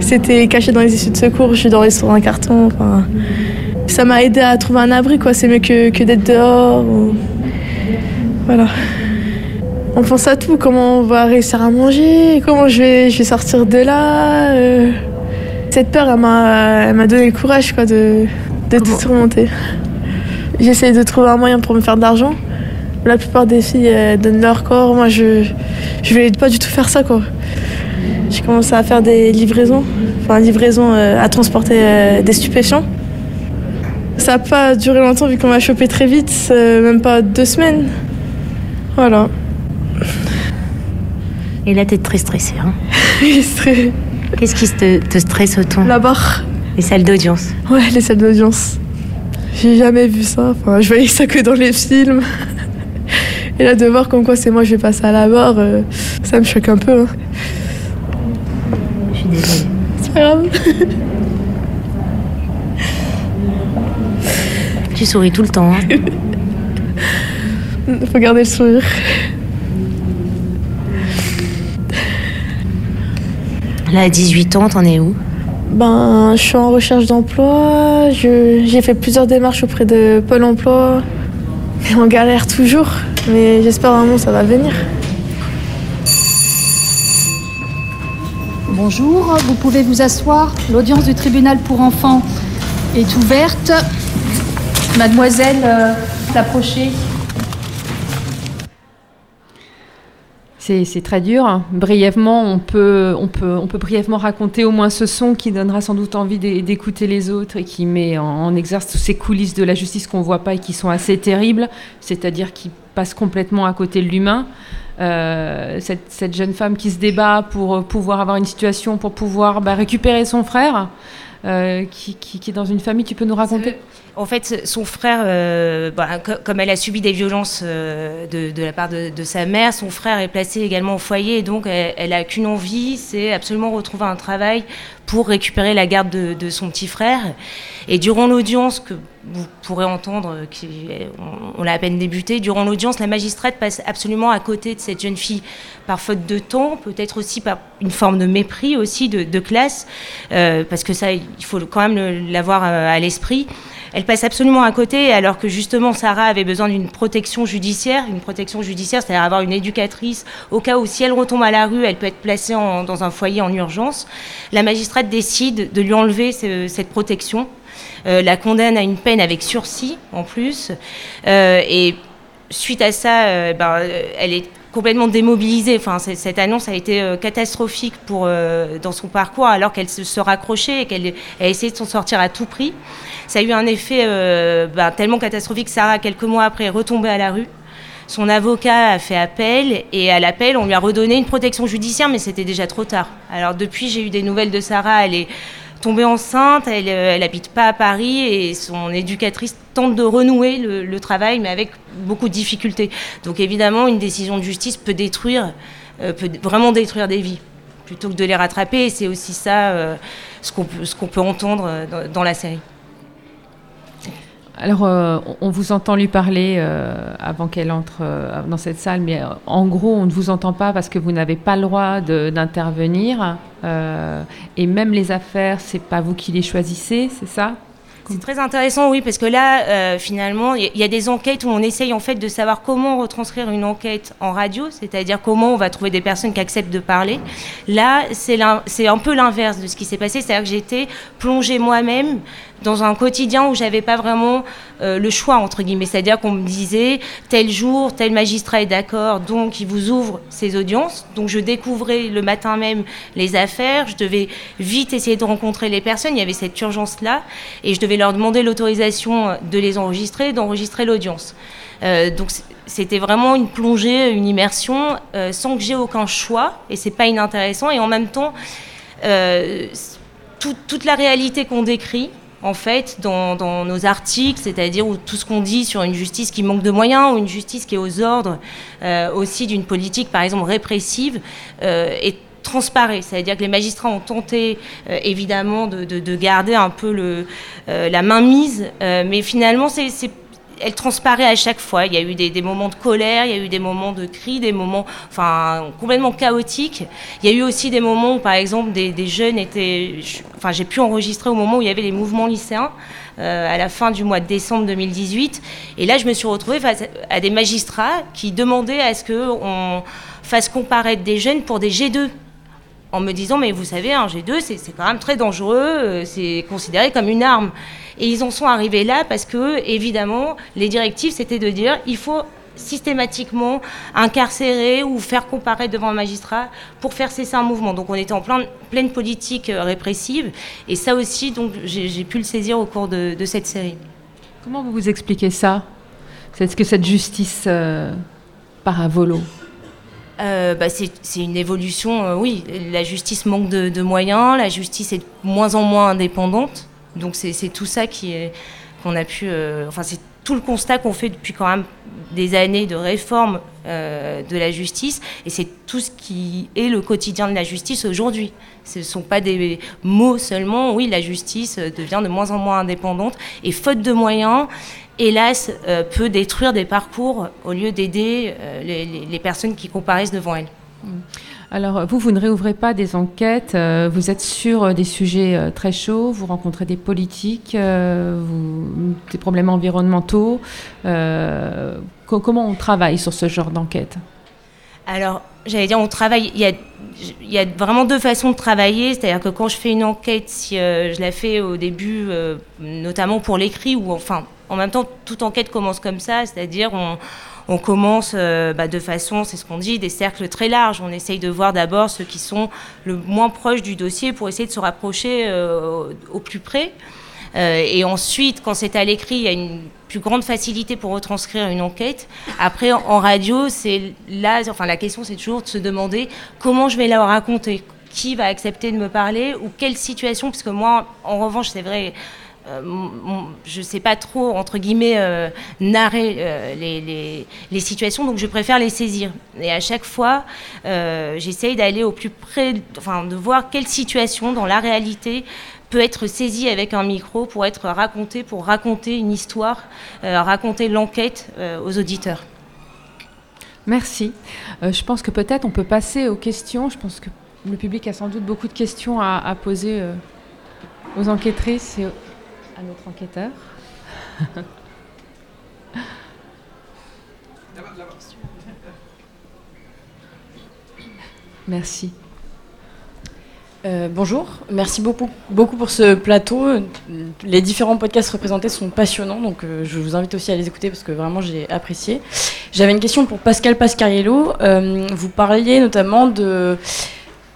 C'était caché dans les issues de secours, je dormais sur un carton. ça m'a aidé à trouver un abri, quoi. C'est mieux que, que d'être dehors. Voilà. On pense à tout, comment on va réussir à manger, comment je vais, je vais sortir de là. Euh. Cette peur, elle m'a donné le courage quoi, de, de tout surmonter. J'essaie de trouver un moyen pour me faire de l'argent. La plupart des filles donnent leur corps. Moi, je je voulais pas du tout faire ça, quoi. J'ai commencé à faire des livraisons, enfin, livraison euh, à transporter euh, des stupéfiants. Ça n'a pas duré longtemps vu qu'on m'a chopé très vite, euh, même pas deux semaines. Voilà. Et là, t'es très stressée, hein (laughs) stressée. Qu'est-ce qui te, te stresse autant La barre. Les salles d'audience Ouais, les salles d'audience. J'ai jamais vu ça. Enfin, je voyais ça que dans les films. Et là, de voir comme quoi c'est moi, je vais passer à la barre, euh, ça me choque un peu. Hein. Je suis désolée. C'est pas grave. tu souris tout le temps. Hein. (laughs) Faut garder le sourire. Là, à 18 ans, t'en es où? Ben, je suis en recherche d'emploi. J'ai fait plusieurs démarches auprès de Pôle emploi. On galère toujours, mais j'espère vraiment que ça va venir. Bonjour, vous pouvez vous asseoir. L'audience du tribunal pour enfants est ouverte. Mademoiselle, euh, approchez. C'est très dur. Brièvement, on peut, on, peut, on peut brièvement raconter au moins ce son qui donnera sans doute envie d'écouter les autres et qui met en, exerce toutes ces coulisses de la justice qu'on ne voit pas et qui sont assez terribles, c'est-à-dire qui passent complètement à côté de l'humain. Euh, cette, jeune femme qui se débat pour pouvoir avoir une situation, pour pouvoir bah, récupérer son frère, euh, qui, qui, est dans une famille, tu peux nous raconter en fait, son frère, euh, bah, comme elle a subi des violences euh, de, la part de, sa mère, son frère est placé également au foyer donc elle, n'a qu'une envie, c'est absolument retrouver un travail pour récupérer la garde de, son petit frère. Et durant l'audience que vous pourrez entendre, qui, on, l'a à peine débuté, durant l'audience, la magistrate passe absolument à côté de cette jeune fille par faute de temps, peut-être aussi par une forme de mépris aussi de, classe, euh, parce que ça, il faut quand même l'avoir à l'esprit. Passe absolument à côté, alors que justement Sarah avait besoin d'une protection judiciaire, une protection judiciaire, c'est-à-dire avoir une éducatrice. Au cas où si elle retombe à la rue, elle peut être placée dans un foyer en urgence. La magistrate décide de lui enlever cette protection, euh, la condamne à une peine avec sursis en plus, euh, et suite à ça, euh, ben, elle est complètement démobilisée. Enfin, cette annonce a été euh, catastrophique pour, euh, dans son parcours alors qu'elle se, raccrochait et qu'elle a essayé de s'en sortir à tout prix. Ça a eu un effet euh, ben, tellement catastrophique que Sarah, quelques mois après, est retombée à la rue. Son avocat a fait appel et à l'appel, on lui a redonné une protection judiciaire, mais c'était déjà trop tard. Alors depuis, j'ai eu des nouvelles de Sarah. Elle est tombée enceinte, elle, elle habite pas à Paris et son éducatrice tente de renouer le, travail, mais avec beaucoup de difficultés. Donc évidemment, une décision de justice peut détruire, euh, peut vraiment détruire des vies, plutôt que de les rattraper. Et c'est aussi ça euh, ce qu'on peut, entendre euh, dans, la série. Alors, on vous entend lui parler avant qu'elle entre dans cette salle, mais en gros, on ne vous entend pas parce que vous n'avez pas le droit d'intervenir. et même les affaires, c'est pas vous qui les choisissez, c'est ça? C'est très intéressant, oui, parce que là, euh, finalement, il y, a des enquêtes où on essaye en fait de savoir comment retranscrire une enquête en radio, c'est-à-dire comment on va trouver des personnes qui acceptent de parler. Là, c'est un peu l'inverse de ce qui s'est passé, c'est-à-dire que j'étais plongée moi-même dans un quotidien où j'avais pas vraiment euh, le choix entre guillemets, c'est-à-dire qu'on me disait tel jour, tel magistrat est d'accord, donc il vous ouvre ses audiences. Donc je découvrais le matin même les affaires, je devais vite essayer de rencontrer les personnes, il y avait cette urgence là, et je devais leur demander l'autorisation de les enregistrer, d'enregistrer l'audience. Euh, donc c'était vraiment une plongée, une immersion, euh, sans que j'ai aucun choix, et c'est pas inintéressant. Et en même temps, toute la réalité qu'on décrit, en fait, dans, nos articles, c'est-à-dire tout ce qu'on dit sur une justice qui manque de moyens ou une justice qui est aux ordres euh, aussi d'une politique, par exemple, répressive, euh, est transparaît. C'est-à-dire que les magistrats ont tenté, euh, évidemment, de, garder un peu la mainmise, mais finalement, c'est elle transparaît à chaque fois. Il y a eu des, moments de colère, il y a eu des moments de cris, des moments enfin, complètement chaotiques. Il y a eu aussi des moments où, par exemple, des, jeunes étaient. Enfin, j'ai pu enregistrer au moment où il y avait les mouvements lycéens. Euh, à la fin du mois de décembre 2018. Et là, je me suis retrouvée face à des magistrats qui demandaient à ce qu'on fasse comparaître des jeunes pour des G2 en me disant mais vous savez un G2 c'est quand même très dangereux, euh, c'est considéré comme une arme. Et ils en sont arrivés là parce que, évidemment, les directives, c'était de dire il faut systématiquement incarcérer ou faire comparaître devant un magistrat pour faire cesser un mouvement. Donc on était en plein, pleine politique euh, répressive et ça aussi, donc j'ai pu le saisir au cours de, cette série. Comment vous vous expliquez ça? Est-ce que cette justice euh, part à volo? Euh, bah c'est une évolution, oui. La justice manque de, moyens, la justice est de moins en moins indépendante. Donc c'est tout ça qui qu'on a pu, euh, enfin c'est tout le constat qu'on fait depuis quand même des années de réforme euh, de la justice, et c'est tout ce qui est le quotidien de la justice aujourd'hui. Ce ne sont pas des mots seulement. Oui, la justice devient de moins en moins indépendante, et faute de moyens, hélas, euh, peut détruire des parcours au lieu d'aider les, les personnes qui comparaissent devant elle. Alors, vous, vous ne réouvrez pas des enquêtes, euh, vous êtes sur euh, des sujets euh, très chauds, vous rencontrez des politiques, des problèmes environnementaux. comment on travaille sur ce genre d'enquête? Alors, j'allais dire, on travaille, il y a, il y a vraiment deux façons de travailler, c'est-à-dire que quand je fais une enquête, si je la fais au début, notamment pour l'écrit, ou enfin, en même temps, toute enquête commence comme ça, c'est-à-dire on on commence euh, bah, de façon, c'est ce qu'on dit, des cercles très larges. On essaye de voir d'abord ceux qui sont le moins proches du dossier pour essayer de se rapprocher euh, au plus près. Euh, et ensuite, quand c'est à l'écrit, il y a une plus grande facilité pour retranscrire une enquête. Après, en radio, c'est là, enfin, la question, c'est toujours de se demander comment je vais la raconter, qui va accepter de me parler ou quelle situation, parce que moi, en revanche, c'est vrai, je ne sais pas trop, entre guillemets, euh, narrer euh, les, situations, donc je préfère les saisir. Et à chaque fois, j'essaye d'aller au plus près, enfin, de voir quelle situation dans la réalité peut être saisie avec un micro pour être racontée, pour raconter une histoire, raconter l'enquête aux auditeurs. Merci. je pense que peut-être on peut passer aux questions. Je pense que le public a sans doute beaucoup de questions à, poser aux enquêtrices et à notre enquêteur. (laughs) Merci. Euh, bonjour, merci beaucoup, beaucoup pour ce plateau. Les différents podcasts représentés sont passionnants, donc euh, je vous invite aussi à les écouter parce que vraiment j'ai apprécié. J'avais une question pour Pascal Pascariello. Euh, vous parliez notamment de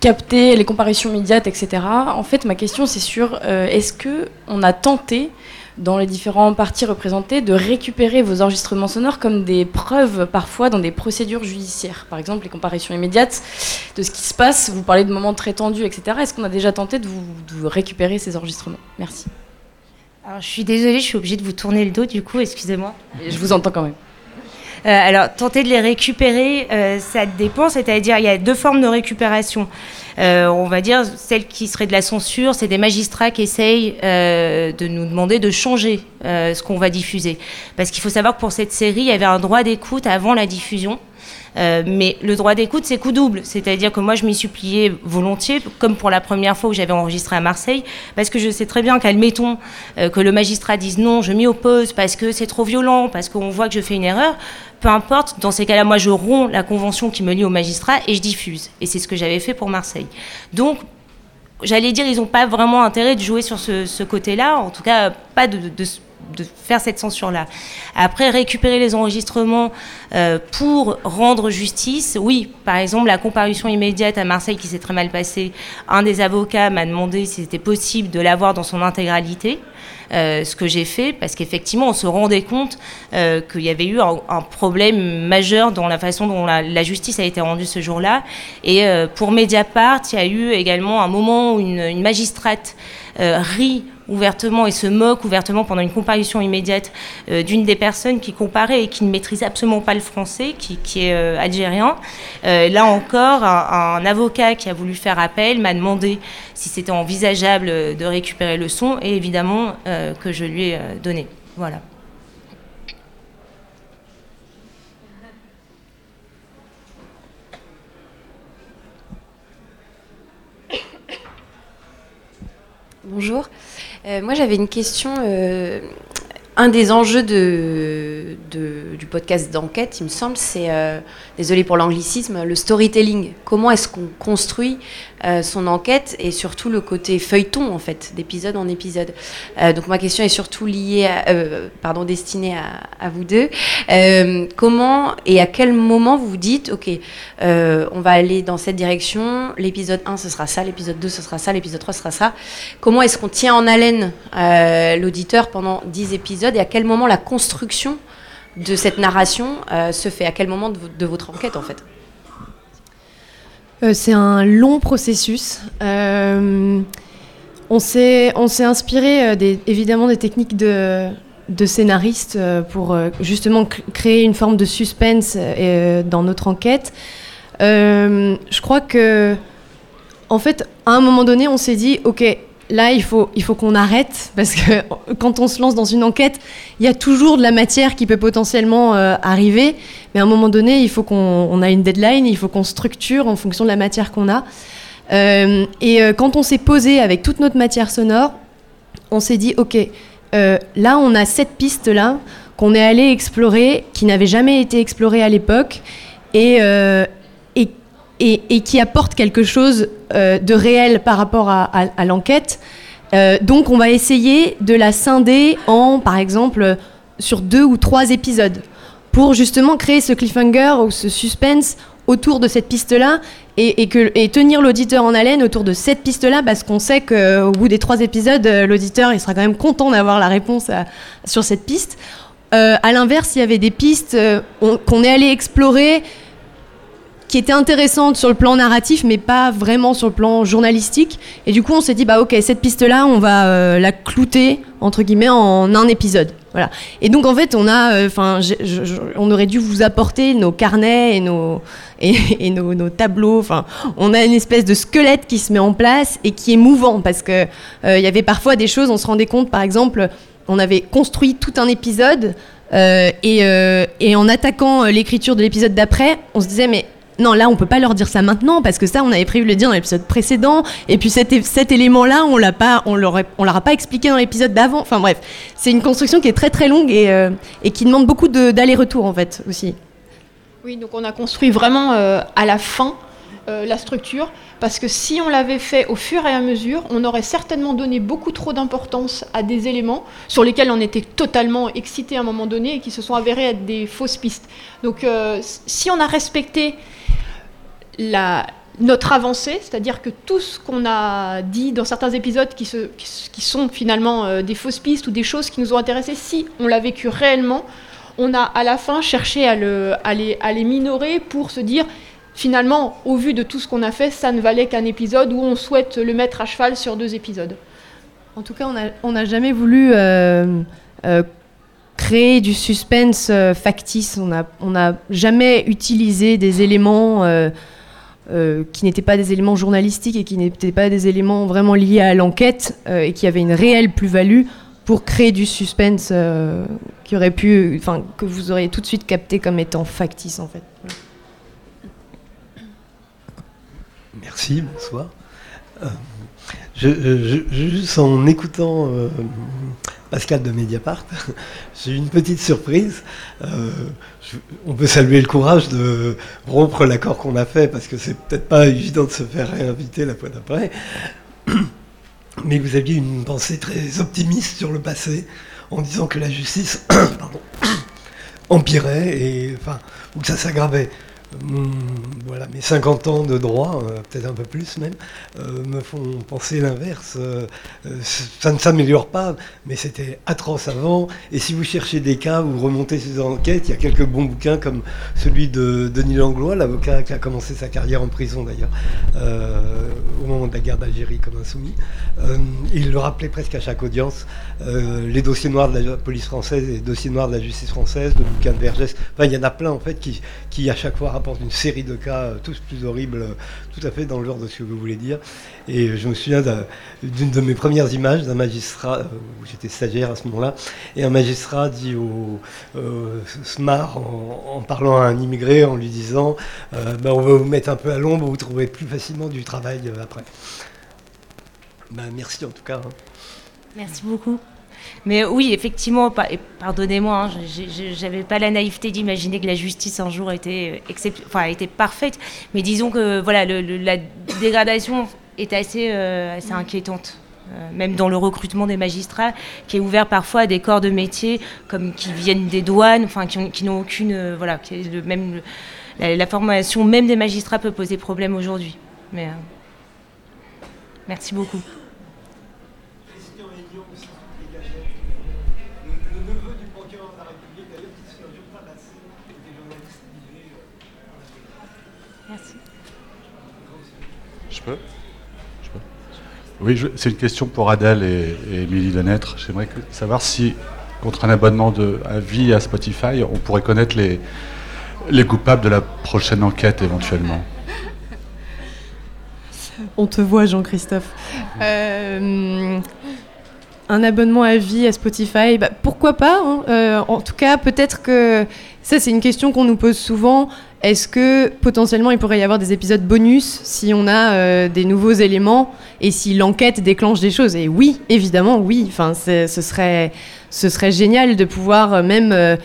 capter les comparaisons immédiates, etc. En fait, ma question, c'est sur euh, est-ce que on a tenté dans les différents parties représentées de récupérer vos enregistrements sonores comme des preuves parfois dans des procédures judiciaires? Par exemple, les comparaisons immédiates de ce qui se passe. Vous parlez de moments très tendus, etc. Est-ce qu'on a déjà tenté de vous, récupérer ces enregistrements? Merci. Alors, je suis désolée, je suis obligée de vous tourner le dos, du coup, excusez-moi. Je vous entends quand même. Euh, alors, tenter de les récupérer, euh, ça dépend, c'est-à-dire il y a deux formes de récupération. Euh, on va dire celle qui serait de la censure, c'est des magistrats qui essayent de nous demander de changer ce qu'on va diffuser. Parce qu'il faut savoir que pour cette série, il y avait un droit d'écoute avant la diffusion. Mais le droit d'écoute, c'est coup double. C'est-à-dire que moi, je m'y pliée volontiers, comme pour la première fois où j'avais enregistré à Marseille, parce que je sais très bien qu'admettons que le magistrat dise non, je m'y oppose parce que c'est trop violent, parce qu'on voit que je fais une erreur. Peu importe, dans ces cas-là, moi, je romps la convention qui me lie au magistrat et je diffuse. Et c'est ce que j'avais fait pour Marseille. Donc, j'allais dire, ils n'ont pas vraiment intérêt de jouer sur ce, côté-là, en tout cas, pas de, faire cette censure-là. Après, récupérer les enregistrements euh, pour rendre justice, oui, par exemple, la comparution immédiate à Marseille qui s'est très mal passée, un des avocats m'a demandé si c'était possible de l'avoir dans son intégralité. Euh, ce que j'ai fait, parce qu'effectivement, on se rendait compte euh, qu'il y avait eu un, problème majeur dans la façon dont la, justice a été rendue ce jour-là. Et pour Mediapart, il y a eu également un moment où une magistrate rit ouvertement et se moque ouvertement pendant une comparution immédiate euh, d'une des personnes qui comparait et qui ne maîtrise absolument pas le français, qui, est euh, algérien. Euh, là encore, un, avocat qui a voulu faire appel m'a demandé si c'était envisageable de récupérer le son et évidemment que je lui ai donné. Voilà. Bonjour. Euh, moi, j'avais une question. Euh, un des enjeux du podcast d'enquête, il me semble, c'est, euh, désolé pour l'anglicisme, le storytelling. Comment est-ce qu'on construit euh, son enquête et surtout le côté feuilleton, en fait, d'épisode en épisode. Euh, donc ma question est surtout liée, pardon, destinée à, vous deux. comment et à quel moment vous vous dites, OK, on va aller dans cette direction, l'épisode 1, ce sera ça, l'épisode 2, ce sera ça, l'épisode 3, ce sera ça. Comment est-ce qu'on tient en haleine l'auditeur pendant 10 épisodes et à quel moment la construction de cette narration euh, se fait? À quel moment de, votre enquête en fait? Euh, C'est un long processus. Euh, on s'est inspiré des, évidemment des techniques de, de scénaristes pour justement créer une forme de suspense dans notre enquête. je crois que, en fait, à un moment donné, on s'est dit, ok, là, il faut, qu'on arrête parce que (laughs) quand on se lance dans une enquête, il y a toujours de la matière qui peut potentiellement euh, arriver. Mais à un moment donné, il faut qu'on a une deadline, il faut qu'on structure en fonction de la matière qu'on a. Euh, et euh, quand on s'est posé avec toute notre matière sonore, on s'est dit, OK, là, on a cette piste-là qu'on est allé explorer, qui n'avait jamais été explorée à l'époque. Et, et, qui apporte quelque chose euh, de réel par rapport à, l'enquête. Euh, donc on va essayer de la scinder en, par exemple, sur deux ou trois épisodes, pour justement créer ce cliffhanger ou ce suspense autour de cette piste-là et, et tenir l'auditeur en haleine autour de cette piste-là parce qu'on sait qu'au bout des trois épisodes, euh, l'auditeur il sera quand même content d'avoir la réponse sur cette piste. à l'inverse, il y avait des pistes qu'on est allé explorer qui était intéressante sur le plan narratif, mais pas vraiment sur le plan journalistique. Et du coup, on s'est dit, bah ok, cette piste-là, on va euh, la clouter, entre guillemets, en un épisode. Voilà. Et donc, en fait, on a, euh, enfin, on aurait dû vous apporter nos carnets et nos, (laughs) et, nos, tableaux. On a une espèce de squelette qui se met en place et qui est mouvant parce que euh, il y avait parfois des choses, on se rendait compte, par exemple, on avait construit tout un épisode. et en attaquant l'écriture de l'épisode d'après, on se disait mais non, là, on peut pas leur dire ça maintenant parce que ça, on avait prévu de le dire dans l'épisode précédent. Et puis cet, élément-là, on l'a pas, on leur, on leur a pas expliqué dans l'épisode d'avant. Enfin bref, c'est une construction qui est très très longue et, euh, qui demande beaucoup d'aller-retour en fait aussi. Oui, donc on a construit vraiment euh, à la fin euh, la structure parce que si on l'avait fait au fur et à mesure, on aurait certainement donné beaucoup trop d'importance à des éléments sur lesquels on était totalement excité à un moment donné et qui se sont avérés être des fausses pistes. Donc si on a respecté notre avancée, c'est-à-dire que tout ce qu'on a dit dans certains épisodes qui, sont finalement euh, des fausses pistes ou des choses qui nous ont intéressés, si on l'a vécu réellement, on a à la fin cherché à, les, minorer pour se dire finalement, au vu de tout ce qu'on a fait, ça ne valait qu'un épisode où on souhaite le mettre à cheval sur deux épisodes. En tout cas, on n'a jamais voulu euh, euh, créer du suspense factice. On n'a jamais utilisé des éléments euh, qui n'étaient pas des éléments journalistiques et qui n'étaient pas des éléments vraiment liés à l'enquête euh, et qui avaient une réelle plus-value pour créer du suspense euh, qui aurait pu, enfin, que vous auriez tout de suite capté comme étant factice en fait. Merci, bonsoir. Je, juste en écoutant Pascal de Mediapart, (laughs) j'ai eu une petite surprise on peut saluer le courage de rompre l'accord qu'on a fait, parce que c'est peut-être pas évident de se faire réinviter la fois d'après. (coughs) Mais vous aviez une pensée très optimiste sur le passé, en disant que la justice (coughs) (coughs) empirait et enfin, ou que ça s'aggravait. Hmm, voilà, mes 50 ans de droit, euh, peut-être un peu plus même, euh, me font penser l'inverse. Euh, ça ne s'améliore pas, mais c'était atroce avant. Et si vous cherchez des cas, vous remontez ces enquêtes, il y a quelques bons bouquins comme celui de Denis Langlois, l'avocat qui a commencé sa carrière en prison d'ailleurs, au moment de la guerre d'Algérie comme insoumis. il le rappelait presque à chaque audience, les dossiers noirs de la police française et les dossiers noirs de la justice française, le bouquin de Vergès. Enfin, il y en a plein en fait qui, qui à chaque fois une série de cas, euh, tous plus horribles, euh, tout à fait dans le genre de ce que vous voulez dire. Et je me souviens d'une de mes premières images d'un magistrat, euh, où j'étais stagiaire à ce moment-là, et un magistrat dit au SMAR, en, parlant à un immigré, en lui disant ben, On va vous mettre un peu à l'ombre, vous trouverez plus facilement du travail après. Ben, merci en tout cas. Hein. Merci beaucoup. Mais oui, effectivement, pardonnez-moi, hein, j'avais pas la naïveté d'imaginer que la justice un jour était, euh, enfin, était parfaite. Mais disons que voilà, la dégradation est assez, euh, assez inquiétante. Euh, même dans le recrutement des magistrats, qui est ouvert parfois à des corps de métier comme qui viennent des douanes, enfin qui n'ont aucune, voilà, le même la, formation même des magistrats peut poser problème aujourd'hui. Mais merci beaucoup. Oui, c'est une question pour Adèle et, Émilie Lenêtre. J'aimerais savoir si, contre un abonnement de, à vie à Spotify, on pourrait connaître les, les coupables de la prochaine enquête éventuellement. On te voit, Jean-Christophe. Euh, un abonnement à vie à Spotify, bah, pourquoi pas hein. euh, En tout cas, peut-être que ça, c'est une question qu'on nous pose souvent. Est-ce que potentiellement il pourrait y avoir des épisodes bonus si on a euh, des nouveaux éléments et si l'enquête déclenche des choses? Et oui, évidemment, oui. Ce serait, ce serait génial de pouvoir même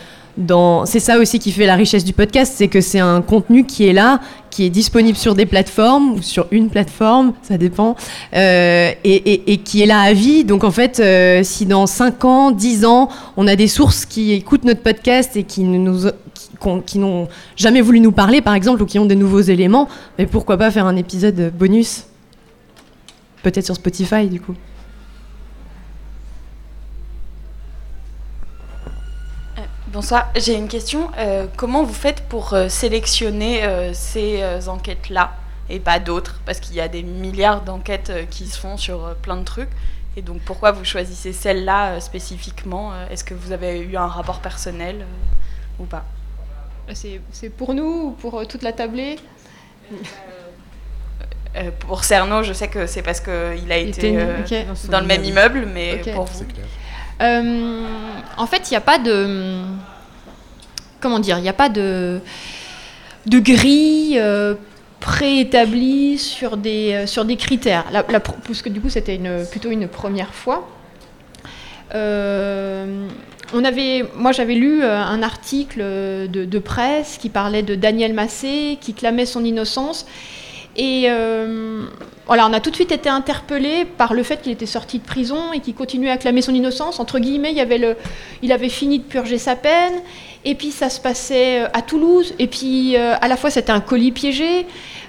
c'est ça aussi qui fait la richesse du podcast, c'est que c'est un contenu qui est là, qui est disponible sur des plateformes ou sur une plateforme, ça dépend, euh, et, qui est là à vie. Donc en fait, euh, si dans 5 ans, 10 ans, on a des sources qui écoutent notre podcast et qui qui, n'ont jamais voulu nous parler, par exemple, ou qui ont des nouveaux éléments, mais pourquoi pas faire un épisode bonus Peut-être sur Spotify, du coup. Bonsoir, j'ai une question. Euh, comment vous faites pour euh, sélectionner euh, ces enquêtes-là et pas d'autres? Parce qu'il y a des milliards d'enquêtes qui se font sur plein de trucs. Et donc pourquoi vous choisissez celle-là spécifiquement? Est-ce que vous avez eu un rapport personnel ou pas? C'est pour nous ou pour toute la tablée? Pour Cerno, je sais que c'est parce qu'il a été dans le même immeuble, mais pour vous euh, en fait, il n'y a pas de. Comment dire Il n'y a pas de, de grille euh, préétablie sur des, euh, sur des critères. Parce que du coup, c'était plutôt une première fois. on avait, moi, j'avais lu un article de, de, presse qui parlait de Daniel Massé, qui clamait son innocence. Et voilà, on a tout de suite été interpellé par le fait qu'il était sorti de prison et qu'il continuait à clamer son innocence. Entre guillemets, il, avait fini de purger sa peine, et puis ça se passait euh, à Toulouse, et puis euh, à la fois c'était un colis piégé.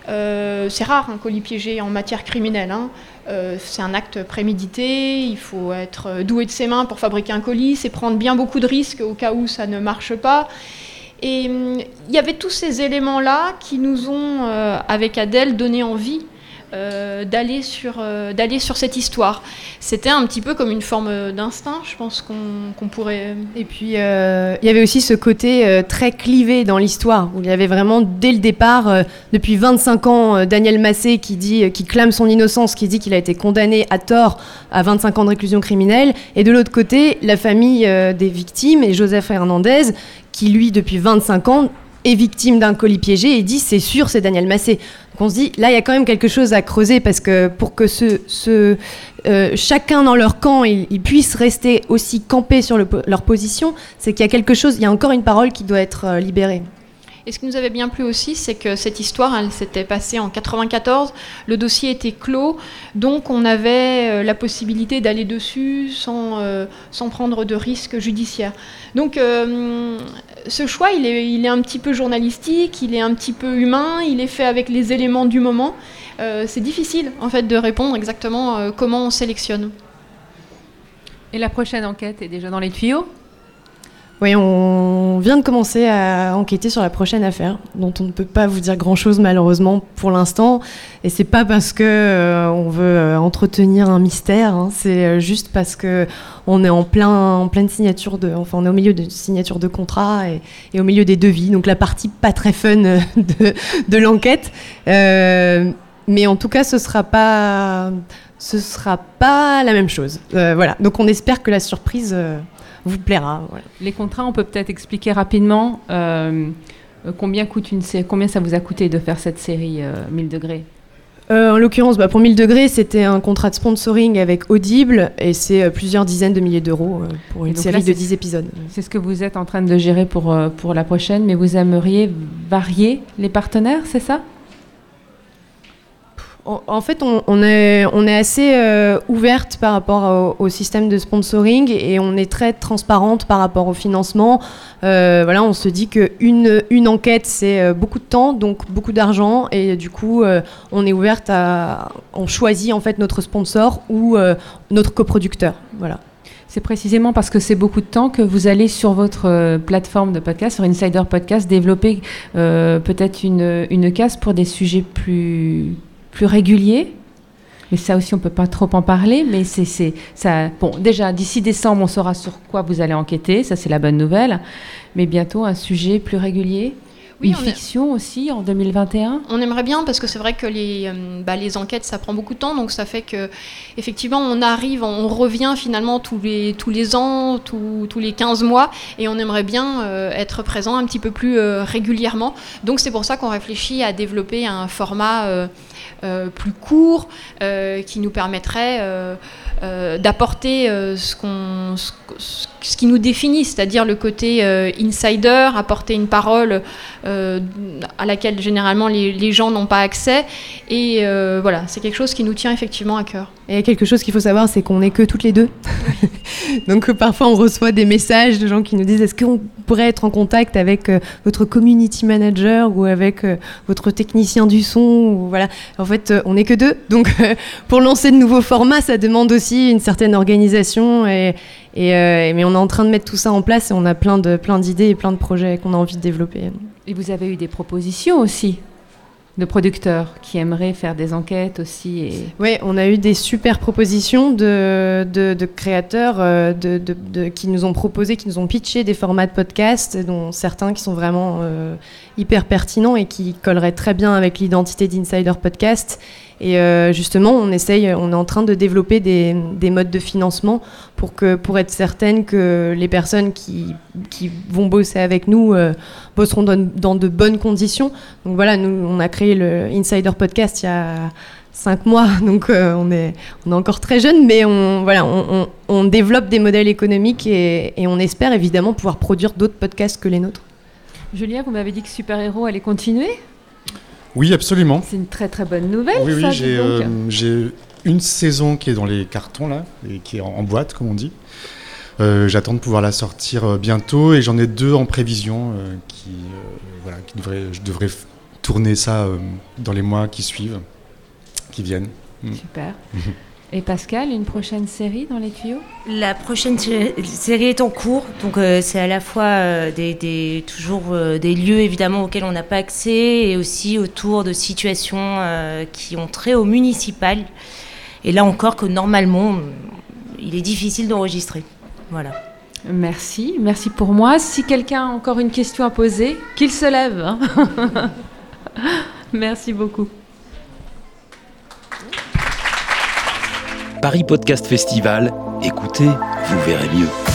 Euh, c'est rare un colis piégé en matière criminelle. Hein. c'est un acte prémédité, il faut être doué de ses mains pour fabriquer un colis, c'est prendre bien beaucoup de risques au cas où ça ne marche pas. Et hum, il y avait tous ces éléments-là qui nous ont, avec Adèle, donné envie euh, d'aller sur, euh, d'aller sur cette histoire. C'était un petit peu comme une forme d'instinct, je pense qu'on pourrait... Et puis, euh, il y avait aussi ce côté très clivé dans l'histoire, où il y avait vraiment, dès le départ, depuis 25 ans, Daniel Massé qui, dit, qui clame son innocence, qui dit qu'il a été condamné à tort à 25 ans de réclusion criminelle, et de l'autre côté, la famille des victimes et Joseph Hernandez, qui lui, depuis 25 ans, est victime d'un colis piégé et dit c'est sûr c'est Daniel Massé. Donc on se dit là il y a quand même quelque chose à creuser parce que pour que ce, euh, chacun dans leur camp ils, puissent rester aussi campés sur leur position, c'est qu'il y a quelque chose, il y a encore une parole qui doit être euh, libérée. Et ce qui nous avait bien plu aussi, c'est que cette histoire, elle s'était passée en 94, le dossier était clos, donc on avait euh, la possibilité d'aller dessus sans, sans prendre de risques judiciaires. Donc ce choix, il est, un petit peu journalistique, il est un petit peu humain, il est fait avec les éléments du moment. Euh, c'est difficile, en fait, de répondre exactement euh, comment on sélectionne. Et la prochaine enquête est déjà dans les tuyaux? Oui, on vient de commencer à enquêter sur la prochaine affaire, dont on ne peut pas vous dire grand-chose malheureusement pour l'instant. Et c'est pas parce que euh, on veut euh, entretenir un mystère, hein. c'est euh, juste parce que on est en plein, en pleine signature de, enfin on est au milieu de signature de contrat et, au milieu des devis, donc la partie pas très fun (laughs) de, l'enquête. mais en tout cas, ce sera pas, ce sera pas la même chose. voilà. Donc on espère que la surprise vous plaira. Les contrats, on peut peut-être expliquer rapidement euh, combien, coûte une, combien ça vous a coûté de faire cette série 1000 euh, degrés? Euh, en l'occurrence, bah, pour 1000 degrés, c'était un contrat de sponsoring avec Audible et c'est plusieurs dizaines de milliers d'euros pour une série de 10 épisodes. C'est ce que vous êtes en train de gérer pour, pour la prochaine, mais vous aimeriez varier les partenaires, c'est ça? En fait, on, est, assez euh, ouverte par rapport au, système de sponsoring et on est très transparente par rapport au financement. Euh, voilà, on se dit qu'une une enquête, c'est euh, beaucoup de temps, donc beaucoup d'argent et du coup, on est ouverte à. On choisit en fait notre sponsor ou notre coproducteur. Voilà. C'est précisément parce que c'est beaucoup de temps que vous allez sur votre plateforme de podcast, sur Insider Podcast, développer peut-être une, une case pour des sujets plus plus régulier. Mais ça aussi, on peut pas trop en parler. Mais c'est ça. Bon, déjà d'ici décembre, on saura sur quoi vous allez enquêter. Ça, c'est la bonne nouvelle. Mais bientôt, un sujet plus régulier. Une fiction aussi en 2021 On aimerait bien parce que c'est vrai que les, euh, bah, les enquêtes ça prend beaucoup de temps donc ça fait que effectivement on arrive, on revient finalement tous les, tous les ans, tous, tous les 15 mois et on aimerait bien euh, être présent un petit peu plus euh, régulièrement. Donc c'est pour ça qu'on réfléchit à développer un format plus court qui nous permettrait d'apporter ce, qu'on, ce, qui nous définit, c'est-à-dire le côté insider, apporter une parole euh, à laquelle généralement les, gens n'ont pas accès. Et euh, voilà, c'est quelque chose qui nous tient effectivement à cœur. Et quelque chose qu'il faut savoir, c'est qu'on n'est que toutes les deux. (laughs) Donc parfois on reçoit des messages de gens qui nous disent est-ce qu'on pourrait être en contact avec euh, votre community manager ou avec votre technicien du son ou voilà. En fait, on n'est que deux. Donc (laughs) pour lancer de nouveaux formats, ça demande aussi une certaine organisation et, et mais on est en train de mettre tout ça en place et on a plein de plein d'idées et plein de projets qu'on a envie de développer. Et vous avez eu des propositions aussi de producteurs qui aimeraient faire des enquêtes aussi. Et... Oui, on a eu des super propositions de, de, créateurs euh, de, qui nous ont proposé, qui nous ont pitché des formats de podcast, dont certains qui sont vraiment euh, hyper pertinents et qui colleraient très bien avec l'identité d'Insider Podcast. Et euh, justement, on essaye, on est en train de développer des, des, modes de financement pour, que, pour être certaine que les personnes qui, qui vont bosser avec nous euh, bosseront dans, dans, de bonnes conditions. Donc voilà, nous, on a créé le Insider Podcast il y a cinq mois, (laughs) donc euh, on, est, on est encore très jeune, mais on, voilà, on développe des modèles économiques et, et on espère évidemment pouvoir produire d'autres podcasts que les nôtres. Julia, vous m'avez dit que Super Héros allait continuer? Oui, absolument. C'est une très très bonne nouvelle. Oui, oui, euh, j'ai une saison qui est dans les cartons là, et qui est en, boîte, comme on dit. Euh, j'attends de pouvoir la sortir euh, bientôt et j'en ai deux en prévision qui, voilà, qui devraient, je devrais tourner ça dans les mois qui suivent, qui viennent. Mm. Super. Et Pascal, une prochaine série dans les tuyaux? La prochaine série est en cours, donc euh, c'est à la fois euh, des, toujours euh, des lieux évidemment auxquels on n'a pas accès et aussi autour de situations qui ont trait au municipal. Et là encore que normalement, il est difficile d'enregistrer. Voilà. Merci, merci pour moi. Si quelqu'un a encore une question à poser, qu'il se lève. Hein. (laughs) merci beaucoup. Paris Podcast Festival, écoutez, vous verrez mieux.